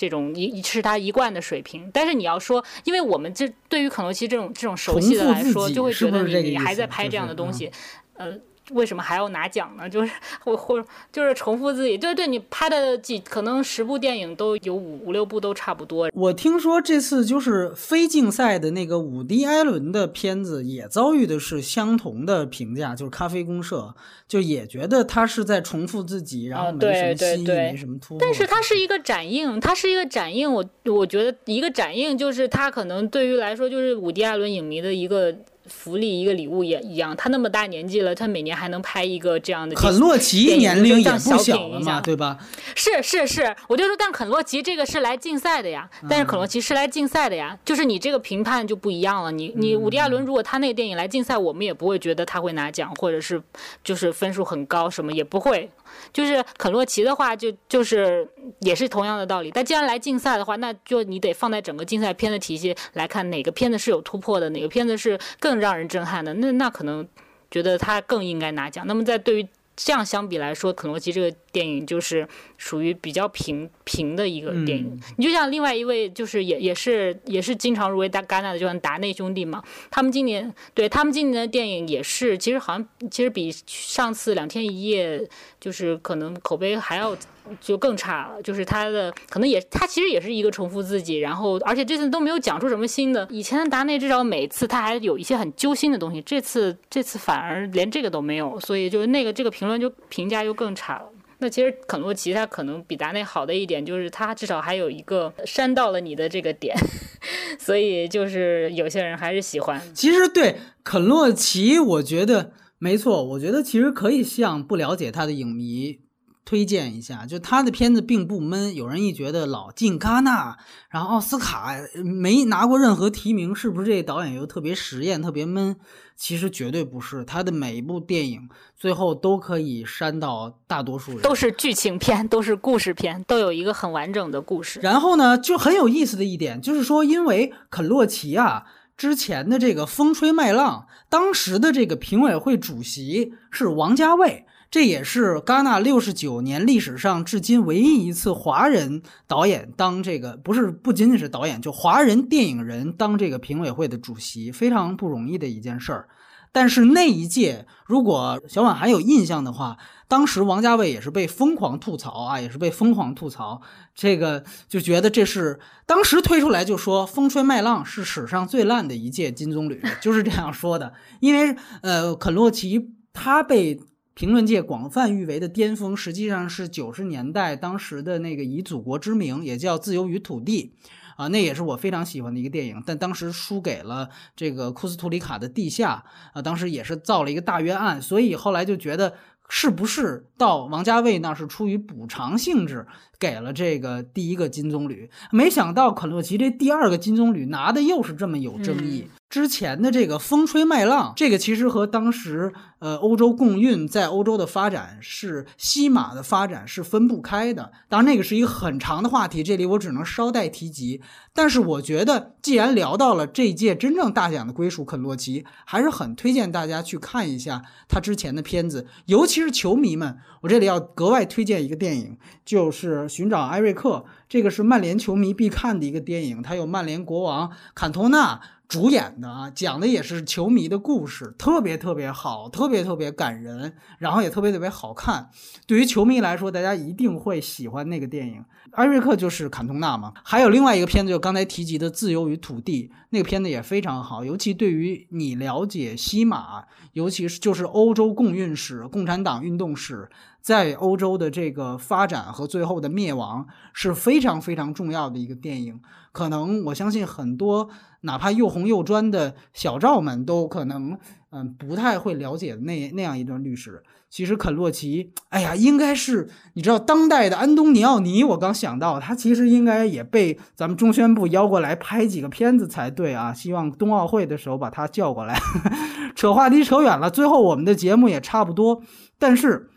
Speaker 2: 这种一是他一贯的水平。但是你要说，因为我们这对于肯罗奇这种这种熟悉的来说，就会觉得你你还在拍这样的东西，呃。为什么还要拿奖呢？就是或或就是重复自己，对对，你拍的几可能十部电影都有五五六部都差不多。
Speaker 1: 我听说这次就是非竞赛的那个伍迪·艾伦的片子也遭遇的是相同的评价，就是咖啡公社就也觉得他是在重复自己，然后没什么新意，没什么突破。
Speaker 2: 但是它是一个展映，它是一个展映。我我觉得一个展映就是它可能对于来说就是伍迪·艾伦影迷的一个。福利一个礼物也一样，他那么大年纪了，他每年还能拍一个这样的。
Speaker 1: 肯洛奇年龄也不小了嘛，对吧？
Speaker 2: 是是是，我就说，但肯洛奇这个是来竞赛的呀，但是肯洛奇是来竞赛的呀，就是你这个评判就不一样了。你你伍迪·艾伦如果他那个电影来竞赛，我们也不会觉得他会拿奖，或者是就是分数很高什么也不会。就是肯洛奇的话，就就是也是同样的道理。但既然来竞赛的话，那就你得放在整个竞赛片的体系来看，哪个片子是有突破的，哪个片子是更让人震撼的。那那可能觉得他更应该拿奖。那么在对于。这样相比来说，肯洛奇这个电影就是属于比较平平的一个电影。你就像另外一位，就是也也是也是经常入围大戛纳的，就像达内兄弟嘛。他们今年对他们今年的电影也是，其实好像其实比上次两天一夜就是可能口碑还要就更差了。就是他的可能也，他其实也是一个重复自己，然后而且这次都没有讲出什么新的。以前的达内至少每次他还有一些很揪心的东西，这次这次反而连这个都没有，所以就是那个这个评论就评价就更差了。那其实肯洛奇他可能比达内好的一点就是他至少还有一个删到了你的这个点，所以就是有些人还是喜欢。
Speaker 1: 其实对肯洛奇，我觉得没错，我觉得其实可以向不了解他的影迷。推荐一下，就他的片子并不闷。有人一觉得老进戛纳，然后奥斯卡没拿过任何提名，是不是这导演又特别实验、特别闷？其实绝对不是，他的每一部电影最后都可以删到大多数人，
Speaker 2: 都是剧情片，都是故事片，都有一个很完整的故事。
Speaker 1: 然后呢，就很有意思的一点就是说，因为肯洛奇啊之前的这个《风吹麦浪》，当时的这个评委会主席是王家卫。这也是戛纳六十九年历史上至今唯一一次华人导演当这个不是不仅仅是导演，就华人电影人当这个评委会的主席，非常不容易的一件事儿。但是那一届，如果小婉还有印象的话，当时王家卫也是被疯狂吐槽啊，也是被疯狂吐槽，这个就觉得这是当时推出来就说《风吹麦浪》是史上最烂的一届金棕榈，就是这样说的。因为呃，肯洛奇他被。评论界广泛誉为的巅峰，实际上是九十年代当时的那个以祖国之名，也叫《自由与土地》，啊，那也是我非常喜欢的一个电影，但当时输给了这个库斯图里卡的《地下》，啊，当时也是造了一个大冤案，所以后来就觉得。是不是到王家卫那是出于补偿性质给了这个第一个金棕榈？没想到肯洛奇这第二个金棕榈拿的又是这么有争议。之前的这个风吹麦浪，这个其实和当时呃欧洲共运在欧洲的发展是西马的发展是分不开的。当然那个是一个很长的话题，这里我只能捎带提及。但是我觉得既然聊到了这一届真正大奖的归属肯洛奇，还是很推荐大家去看一下他之前的片子，尤其。是球迷们，我这里要格外推荐一个电影，就是《寻找艾瑞克》。这个是曼联球迷必看的一个电影，它有曼联国王坎托纳主演的啊，讲的也是球迷的故事，特别特别好，特别特别感人，然后也特别特别好看。对于球迷来说，大家一定会喜欢那个电影。艾瑞克就是坎通纳嘛，还有另外一个片子，就刚才提及的《自由与土地》，那个片子也非常好，尤其对于你了解西马，尤其是就是欧洲共运史、共产党运动史在欧洲的这个发展和最后的灭亡，是非常非常重要的一个电影。可能我相信很多哪怕又红又专的小赵们都可能嗯不太会了解那那样一段历史。其实肯洛奇，哎呀，应该是你知道当代的安东尼奥尼。我刚想到，他其实应该也被咱们中宣部邀过来拍几个片子才对啊。希望冬奥会的时候把他叫过来。扯话题扯远了，最后我们的节目也差不多。但是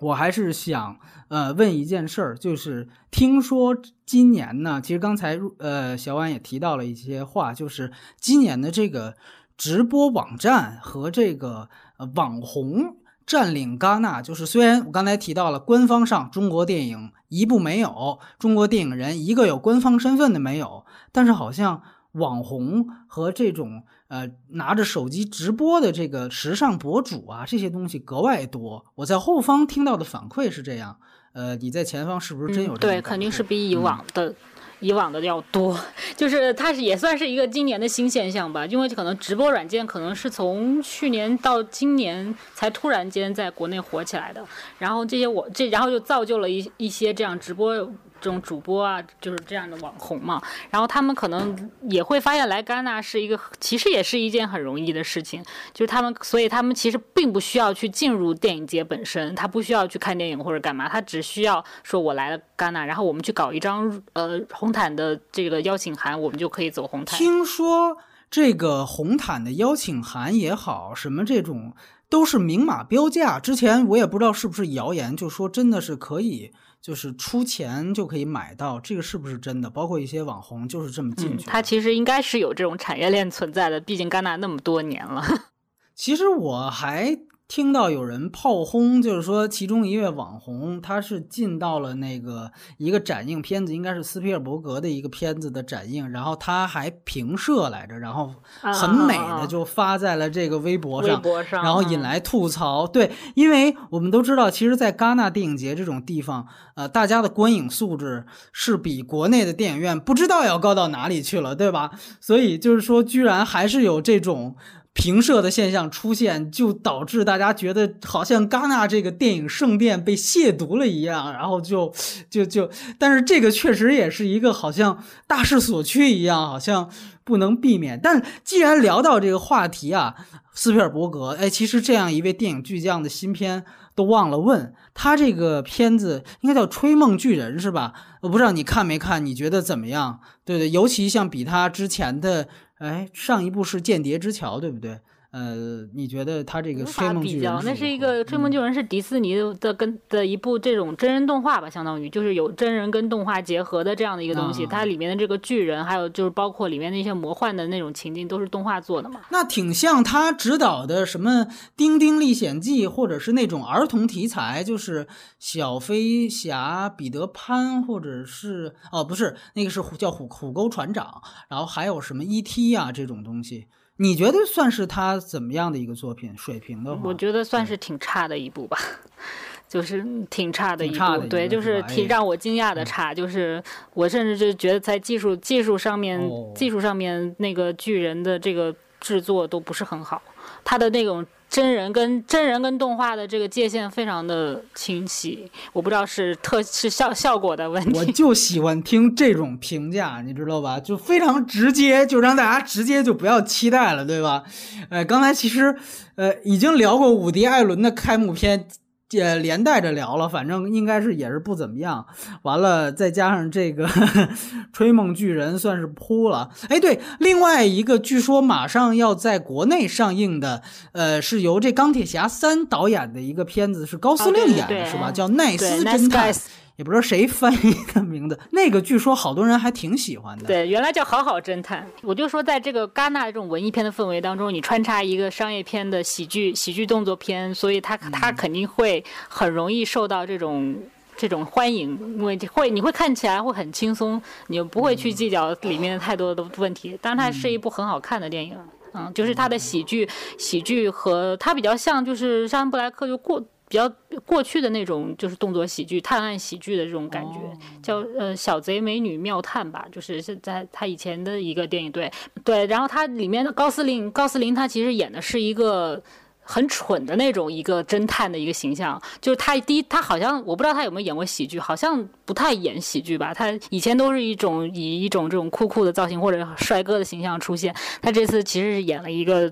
Speaker 1: 我还是想呃问一件事儿，就是听说今年呢，其实刚才呃小婉也提到了一些话，就是今年的这个直播网站和这个网红。占领戛纳，就是虽然我刚才提到了官方上中国电影一部没有，中国电影人一个有官方身份的没有，但是好像网红和这种呃拿着手机直播的这个时尚博主啊，这些东西格外多。我在后方听到的反馈是这样，呃，你在前方是不是真有？
Speaker 2: 对，肯定是比以往的。以往的要多，就是它是也算是一个今年的新现象吧，因为可能直播软件可能是从去年到今年才突然间在国内火起来的，然后这些我这然后就造就了一一些这样直播。这种主播啊，就是这样的网红嘛，然后他们可能也会发现来戛纳是一个，其实也是一件很容易的事情，就是他们，所以他们其实并不需要去进入电影节本身，他不需要去看电影或者干嘛，他只需要说我来了戛纳，然后我们去搞一张呃红毯的这个邀请函，我们就可以走红毯。
Speaker 1: 听说这个红毯的邀请函也好，什么这种都是明码标价，之前我也不知道是不是谣言，就说真的是可以。就是出钱就可以买到，这个是不是真的？包括一些网红就是这么进去。
Speaker 2: 它其实应该是有这种产业链存在的，毕竟戛纳那么多年了。
Speaker 1: 其实我还听到有人炮轰，就是说其中一位网红，他是进到了那个一个展映片子，应该是斯皮尔伯格的一个片子的展映，然后他还评摄来着，然后很美的就发在了这个微博上，然后引来吐槽。对，因为我们都知道，其实，在戛纳电影节这种地方，呃，大家的观影素质是比国内的电影院不知道要高到哪里去了，对吧？所以就是说，居然还是有这种。平射的现象出现，就导致大家觉得好像戛纳这个电影圣殿被亵渎了一样，然后就就就，但是这个确实也是一个好像大势所趋一样，好像不能避免。但既然聊到这个话题啊，斯皮尔伯格，哎，其实这样一位电影巨匠的新片都忘了问他，这个片子应该叫《吹梦巨人》是吧？我不知道你看没看，你觉得怎么样？对对，尤其像比他之前的。哎，上一部是《间谍之桥》，对不对？呃，你觉得他这个《追梦巨人》
Speaker 2: 那是一个《追梦巨人》是迪士尼的跟的一部这种真人动画吧，相当于就是有真人跟动画结合的这样的一个东西。它里面的这个巨人，还有就是包括里面那些魔幻的那种情境，都是动画做的嘛。
Speaker 1: 那挺像他指导的什么《丁丁历险记》，或者是那种儿童题材，就是小飞侠、彼得潘，或者是哦，不是那个是叫虎虎沟船长，然后还有什么 E.T. 啊这种东西。你觉得算是他怎么样的一个作品水平的话？
Speaker 2: 我觉得算是挺差的一部吧，就是挺差的一部。对，就是
Speaker 1: 挺
Speaker 2: 让我惊讶的差。就是我甚至就觉得在技术技术上面，技术上面那个巨人的这个制作都不是很好，他的那种。真人跟真人跟动画的这个界限非常的清晰，我不知道是特是效效果的问题。
Speaker 1: 我就喜欢听这种评价，你知道吧？就非常直接，就让大家直接就不要期待了，对吧？呃，刚才其实呃已经聊过伍迪·艾伦的开幕片。也连带着聊了，反正应该是也是不怎么样。完了，再加上这个 《吹梦巨人》算是扑了。哎，对，另外一个据说马上要在国内上映的，呃，是由这《钢铁侠三》导演的一个片子，是高司令演的，是吧？叫《奈斯侦探》。也不知道谁翻译的名字，那个据说好多人还挺喜欢的。
Speaker 2: 对，原来叫《好好侦探》。我就说，在这个戛纳这种文艺片的氛围当中，你穿插一个商业片的喜剧、喜剧动作片，所以它它肯定会很容易受到这种这种欢迎，因为会你会看起来会很轻松，你不会去计较里面太多的问题。当然，它是一部很好看的电影，嗯，就是它的喜剧、喜剧和它比较像，就是像布莱克就过。比较过去的那种就是动作喜剧、探案喜剧的这种感觉，叫呃《小贼美女妙探》吧，就是现在他以前的一个电影，对对。然后他里面的高司令，高司令他其实演的是一个很蠢的那种一个侦探的一个形象，就是他第一他好像我不知道他有没有演过喜剧，好像不太演喜剧吧。他以前都是一种以一种这种酷酷的造型或者帅哥的形象出现，他这次其实是演了一个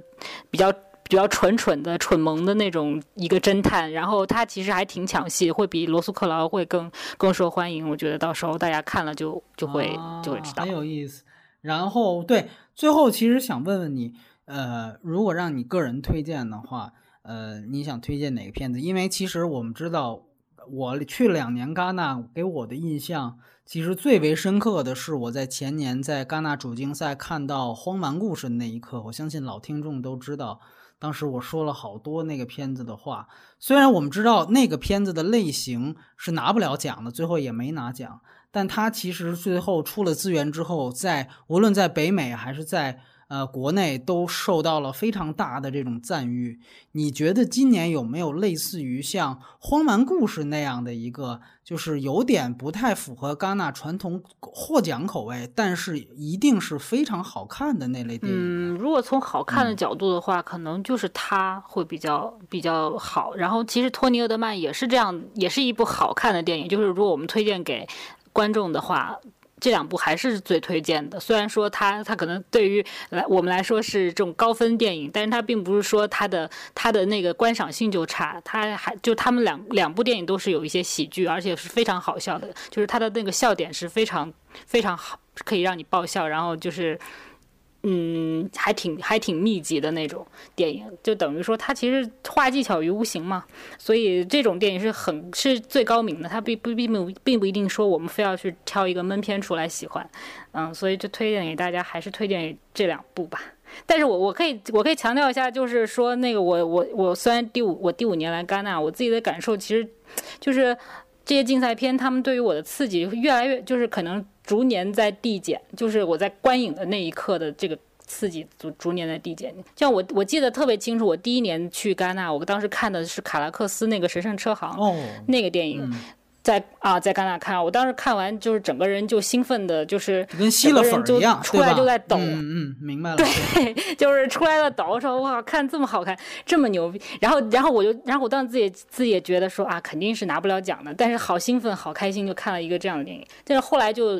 Speaker 2: 比较。比较蠢蠢的、蠢萌的那种一个侦探，然后他其实还挺抢戏，会比罗素克劳会更更受欢迎。我觉得到时候大家看了就就会就会知道，
Speaker 1: 很有意思。然后对，最后其实想问问你，呃，如果让你个人推荐的话，呃，你想推荐哪个片子？因为其实我们知道，我去了两年戛纳，给我的印象其实最为深刻的是我在前年在戛纳主竞赛看到《荒蛮故事》的那一刻。我相信老听众都知道。当时我说了好多那个片子的话，虽然我们知道那个片子的类型是拿不了奖的，最后也没拿奖，但它其实最后出了资源之后，在无论在北美还是在。呃，国内都受到了非常大的这种赞誉。你觉得今年有没有类似于像《荒蛮故事》那样的一个，就是有点不太符合戛纳传统获奖口味，但是一定是非常好看的那类电影？
Speaker 2: 嗯，如果从好看的角度的话，可能就是它会比较比较好。然后，其实托尼·厄德曼也是这样，也是一部好看的电影。就是如果我们推荐给观众的话。这两部还是最推荐的。虽然说它它可能对于来我们来说是这种高分电影，但是它并不是说它的它的那个观赏性就差。它还就他们两两部电影都是有一些喜剧，而且是非常好笑的，就是它的那个笑点是非常非常好，可以让你爆笑。然后就是。嗯，还挺还挺密集的那种电影，就等于说它其实画技巧于无形嘛，所以这种电影是很是最高明的。它并不并不并不一定说我们非要去挑一个闷片出来喜欢，嗯，所以就推荐给大家，还是推荐这两部吧。但是我我可以我可以强调一下，就是说那个我我我虽然第五我第五年来戛纳，我自己的感受其实就是这些竞赛片，他们对于我的刺激越来越就是可能逐年在递减，就是我在观影的那一刻的这个刺激逐逐年在递减。像我我记得特别清楚，我第一年去戛纳，我当时看的是卡拉克斯那个《神圣车行》
Speaker 1: 哦，
Speaker 2: 那个电影。在啊，在戛纳看，我当时看完就是整个人就兴奋的，就是
Speaker 1: 跟吸了粉一样，
Speaker 2: 出来就在抖。
Speaker 1: 嗯嗯，明白了。
Speaker 2: 对，就是出来了抖，说哇，看这么好看，这么牛逼。然后，然后我就，然后我当时自己自己也觉得说啊，肯定是拿不了奖的，但是好兴奋，好开心，就看了一个这样的电影。但是后来就，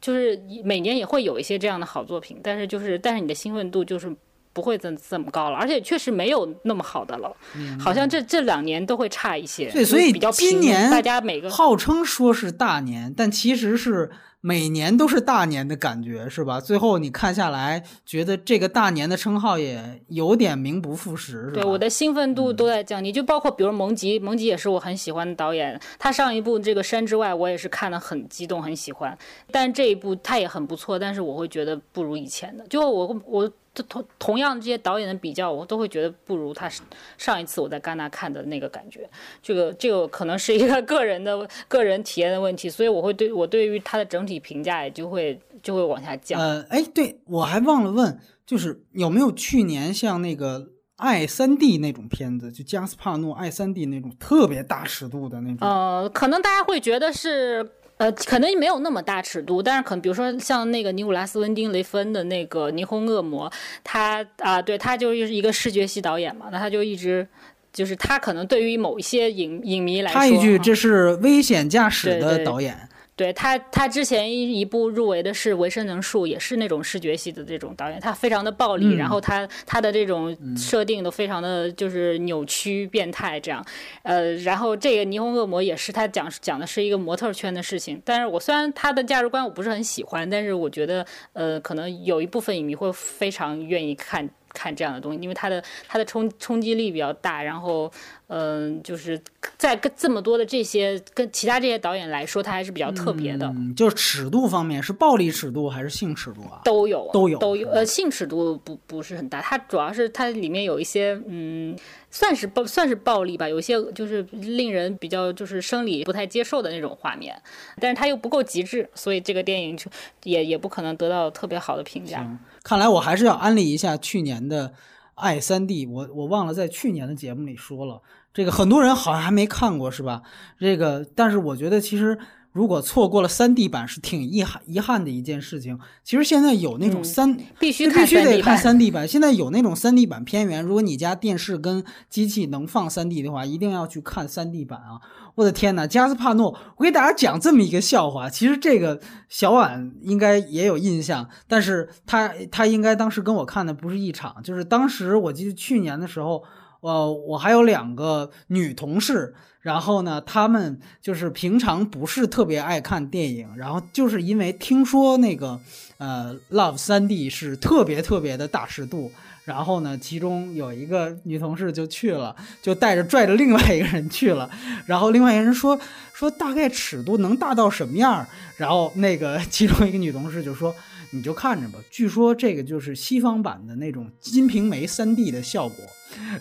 Speaker 2: 就是每年也会有一些这样的好作品，但是就是，但是你的兴奋度就是。不会这这么高了，而且确实没有那么好的了，好像这这两年都会差一些。
Speaker 1: 对，所以
Speaker 2: 比较
Speaker 1: 今年
Speaker 2: 大家每个
Speaker 1: 号称说是大年，但其实是每年都是大年的感觉，是吧？最后你看下来，觉得这个大年的称号也有点名不副实，
Speaker 2: 对，我的兴奋度都在降低。就包括比如蒙吉，蒙吉也是我很喜欢的导演，他上一部这个《山之外》，我也是看的很激动，很喜欢。但这一部他也很不错，但是我会觉得不如以前的。就我我。同同样这些导演的比较，我都会觉得不如他上一次我在戛纳看的那个感觉。这个这个可能是一个个人的 个人体验的问题，所以我会对我对于他的整体评价也就会就会往下降。
Speaker 1: 呃，哎，对我还忘了问，就是有没有去年像那个爱三 D 那种片子，就加斯帕诺爱三 D 那种特别大尺度的那种？
Speaker 2: 呃，可能大家会觉得是。呃，可能没有那么大尺度，但是可能比如说像那个尼古拉斯温丁雷芬的那个《霓虹恶魔》，他啊，对他就是一个视觉系导演嘛，那他就一直就是他可能对于某一些影影迷来说，
Speaker 1: 他一句，这是危险驾驶的导演。
Speaker 2: 对他，他之前一一部入围的是《维生能术》，也是那种视觉系的这种导演，他非常的暴力，然后他他的这种设定都非常的就是扭曲变态这样，呃，然后这个《霓虹恶魔》也是他讲讲的是一个模特圈的事情，但是我虽然他的价值观我不是很喜欢，但是我觉得呃，可能有一部分影迷会非常愿意看。看这样的东西，因为它的它的冲冲击力比较大，然后，嗯，就是在跟这么多的这些跟其他这些导演来说，它还是比较特别的。
Speaker 1: 嗯就是尺度方面，是暴力尺度还是性尺度啊？
Speaker 2: 都有，
Speaker 1: 都有，
Speaker 2: 都有。呃，性尺度不不是很大，它主要是它里面有一些，嗯。算是暴算是暴力吧，有些就是令人比较就是生理不太接受的那种画面，但是它又不够极致，所以这个电影就也也不可能得到特别好的评价。
Speaker 1: 看来我还是要安利一下去年的《爱三 D》，我我忘了在去年的节目里说了，这个很多人好像还没看过是吧？这个但是我觉得其实。如果错过了三 D 版是挺遗憾遗憾的一件事情。其实现在有那种三
Speaker 2: 必须
Speaker 1: 必须得看
Speaker 2: 三
Speaker 1: D 版。现在有那种三 D 版片源，如果你家电视跟机器能放三 D 的话，一定要去看三 D 版啊！我的天呐，加斯帕诺，我给大家讲这么一个笑话。其实这个小婉应该也有印象，但是他他应该当时跟我看的不是一场。就是当时我记得去年的时候，呃，我还有两个女同事。然后呢，他们就是平常不是特别爱看电影，然后就是因为听说那个呃《Love 三 D》是特别特别的大尺度，然后呢，其中有一个女同事就去了，就带着拽着另外一个人去了，然后另外一个人说说大概尺度能大到什么样，然后那个 其中一个女同事就说你就看着吧，据说这个就是西方版的那种《金瓶梅》三 D 的效果。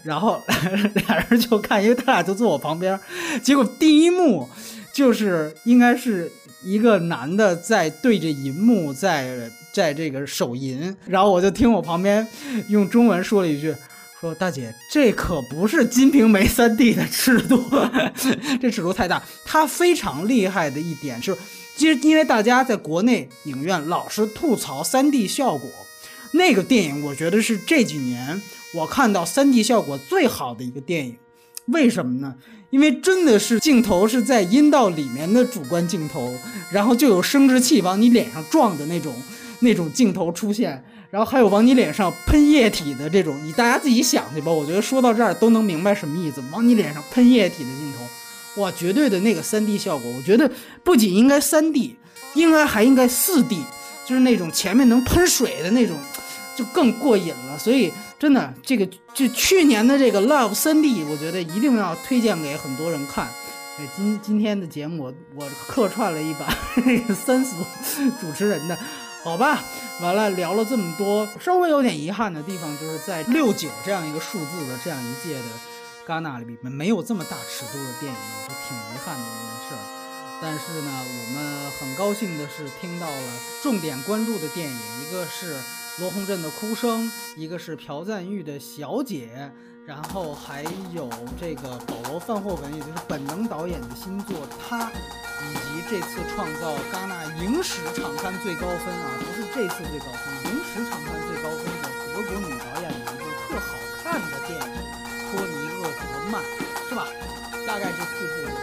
Speaker 1: 然后 俩人就看，因为他俩就坐我旁边，结果第一幕就是应该是一个男的在对着银幕在在这个手淫，然后我就听我旁边用中文说了一句，说大姐这可不是《金瓶梅》三 D 的尺度，这尺度太大。他非常厉害的一点是，其实因为大家在国内影院老是吐槽三 D 效果，那个电影我觉得是这几年。我看到 3D 效果最好的一个电影，为什么呢？因为真的是镜头是在阴道里面的主观镜头，然后就有生殖器往你脸上撞的那种那种镜头出现，然后还有往你脸上喷液体的这种，你大家自己想去吧。我觉得说到这儿都能明白什么意思，往你脸上喷液体的镜头，哇，绝对的那个 3D 效果，我觉得不仅应该 3D，应该还应该 4D，就是那种前面能喷水的那种，就更过瘾了。所以。真的，这个就去年的这个《Love 三 D》，我觉得一定要推荐给很多人看。哎，今今天的节目我我客串了一把那个 三组主持人的，好吧，完了聊了这么多，稍微有点遗憾的地方，就是在六九这样一个数字的这样一届的戛纳里面，没有这么大尺度的电影，是挺遗憾的一件事儿。但是呢，我们很高兴的是听到了重点关注的电影，一个是罗红镇的哭声，一个是朴赞玉的小姐，然后还有这个保罗范霍文，也就是本能导演的新作《他》，以及这次创造戛纳影史场刊最高分啊，不是这次最高分，大概就四步。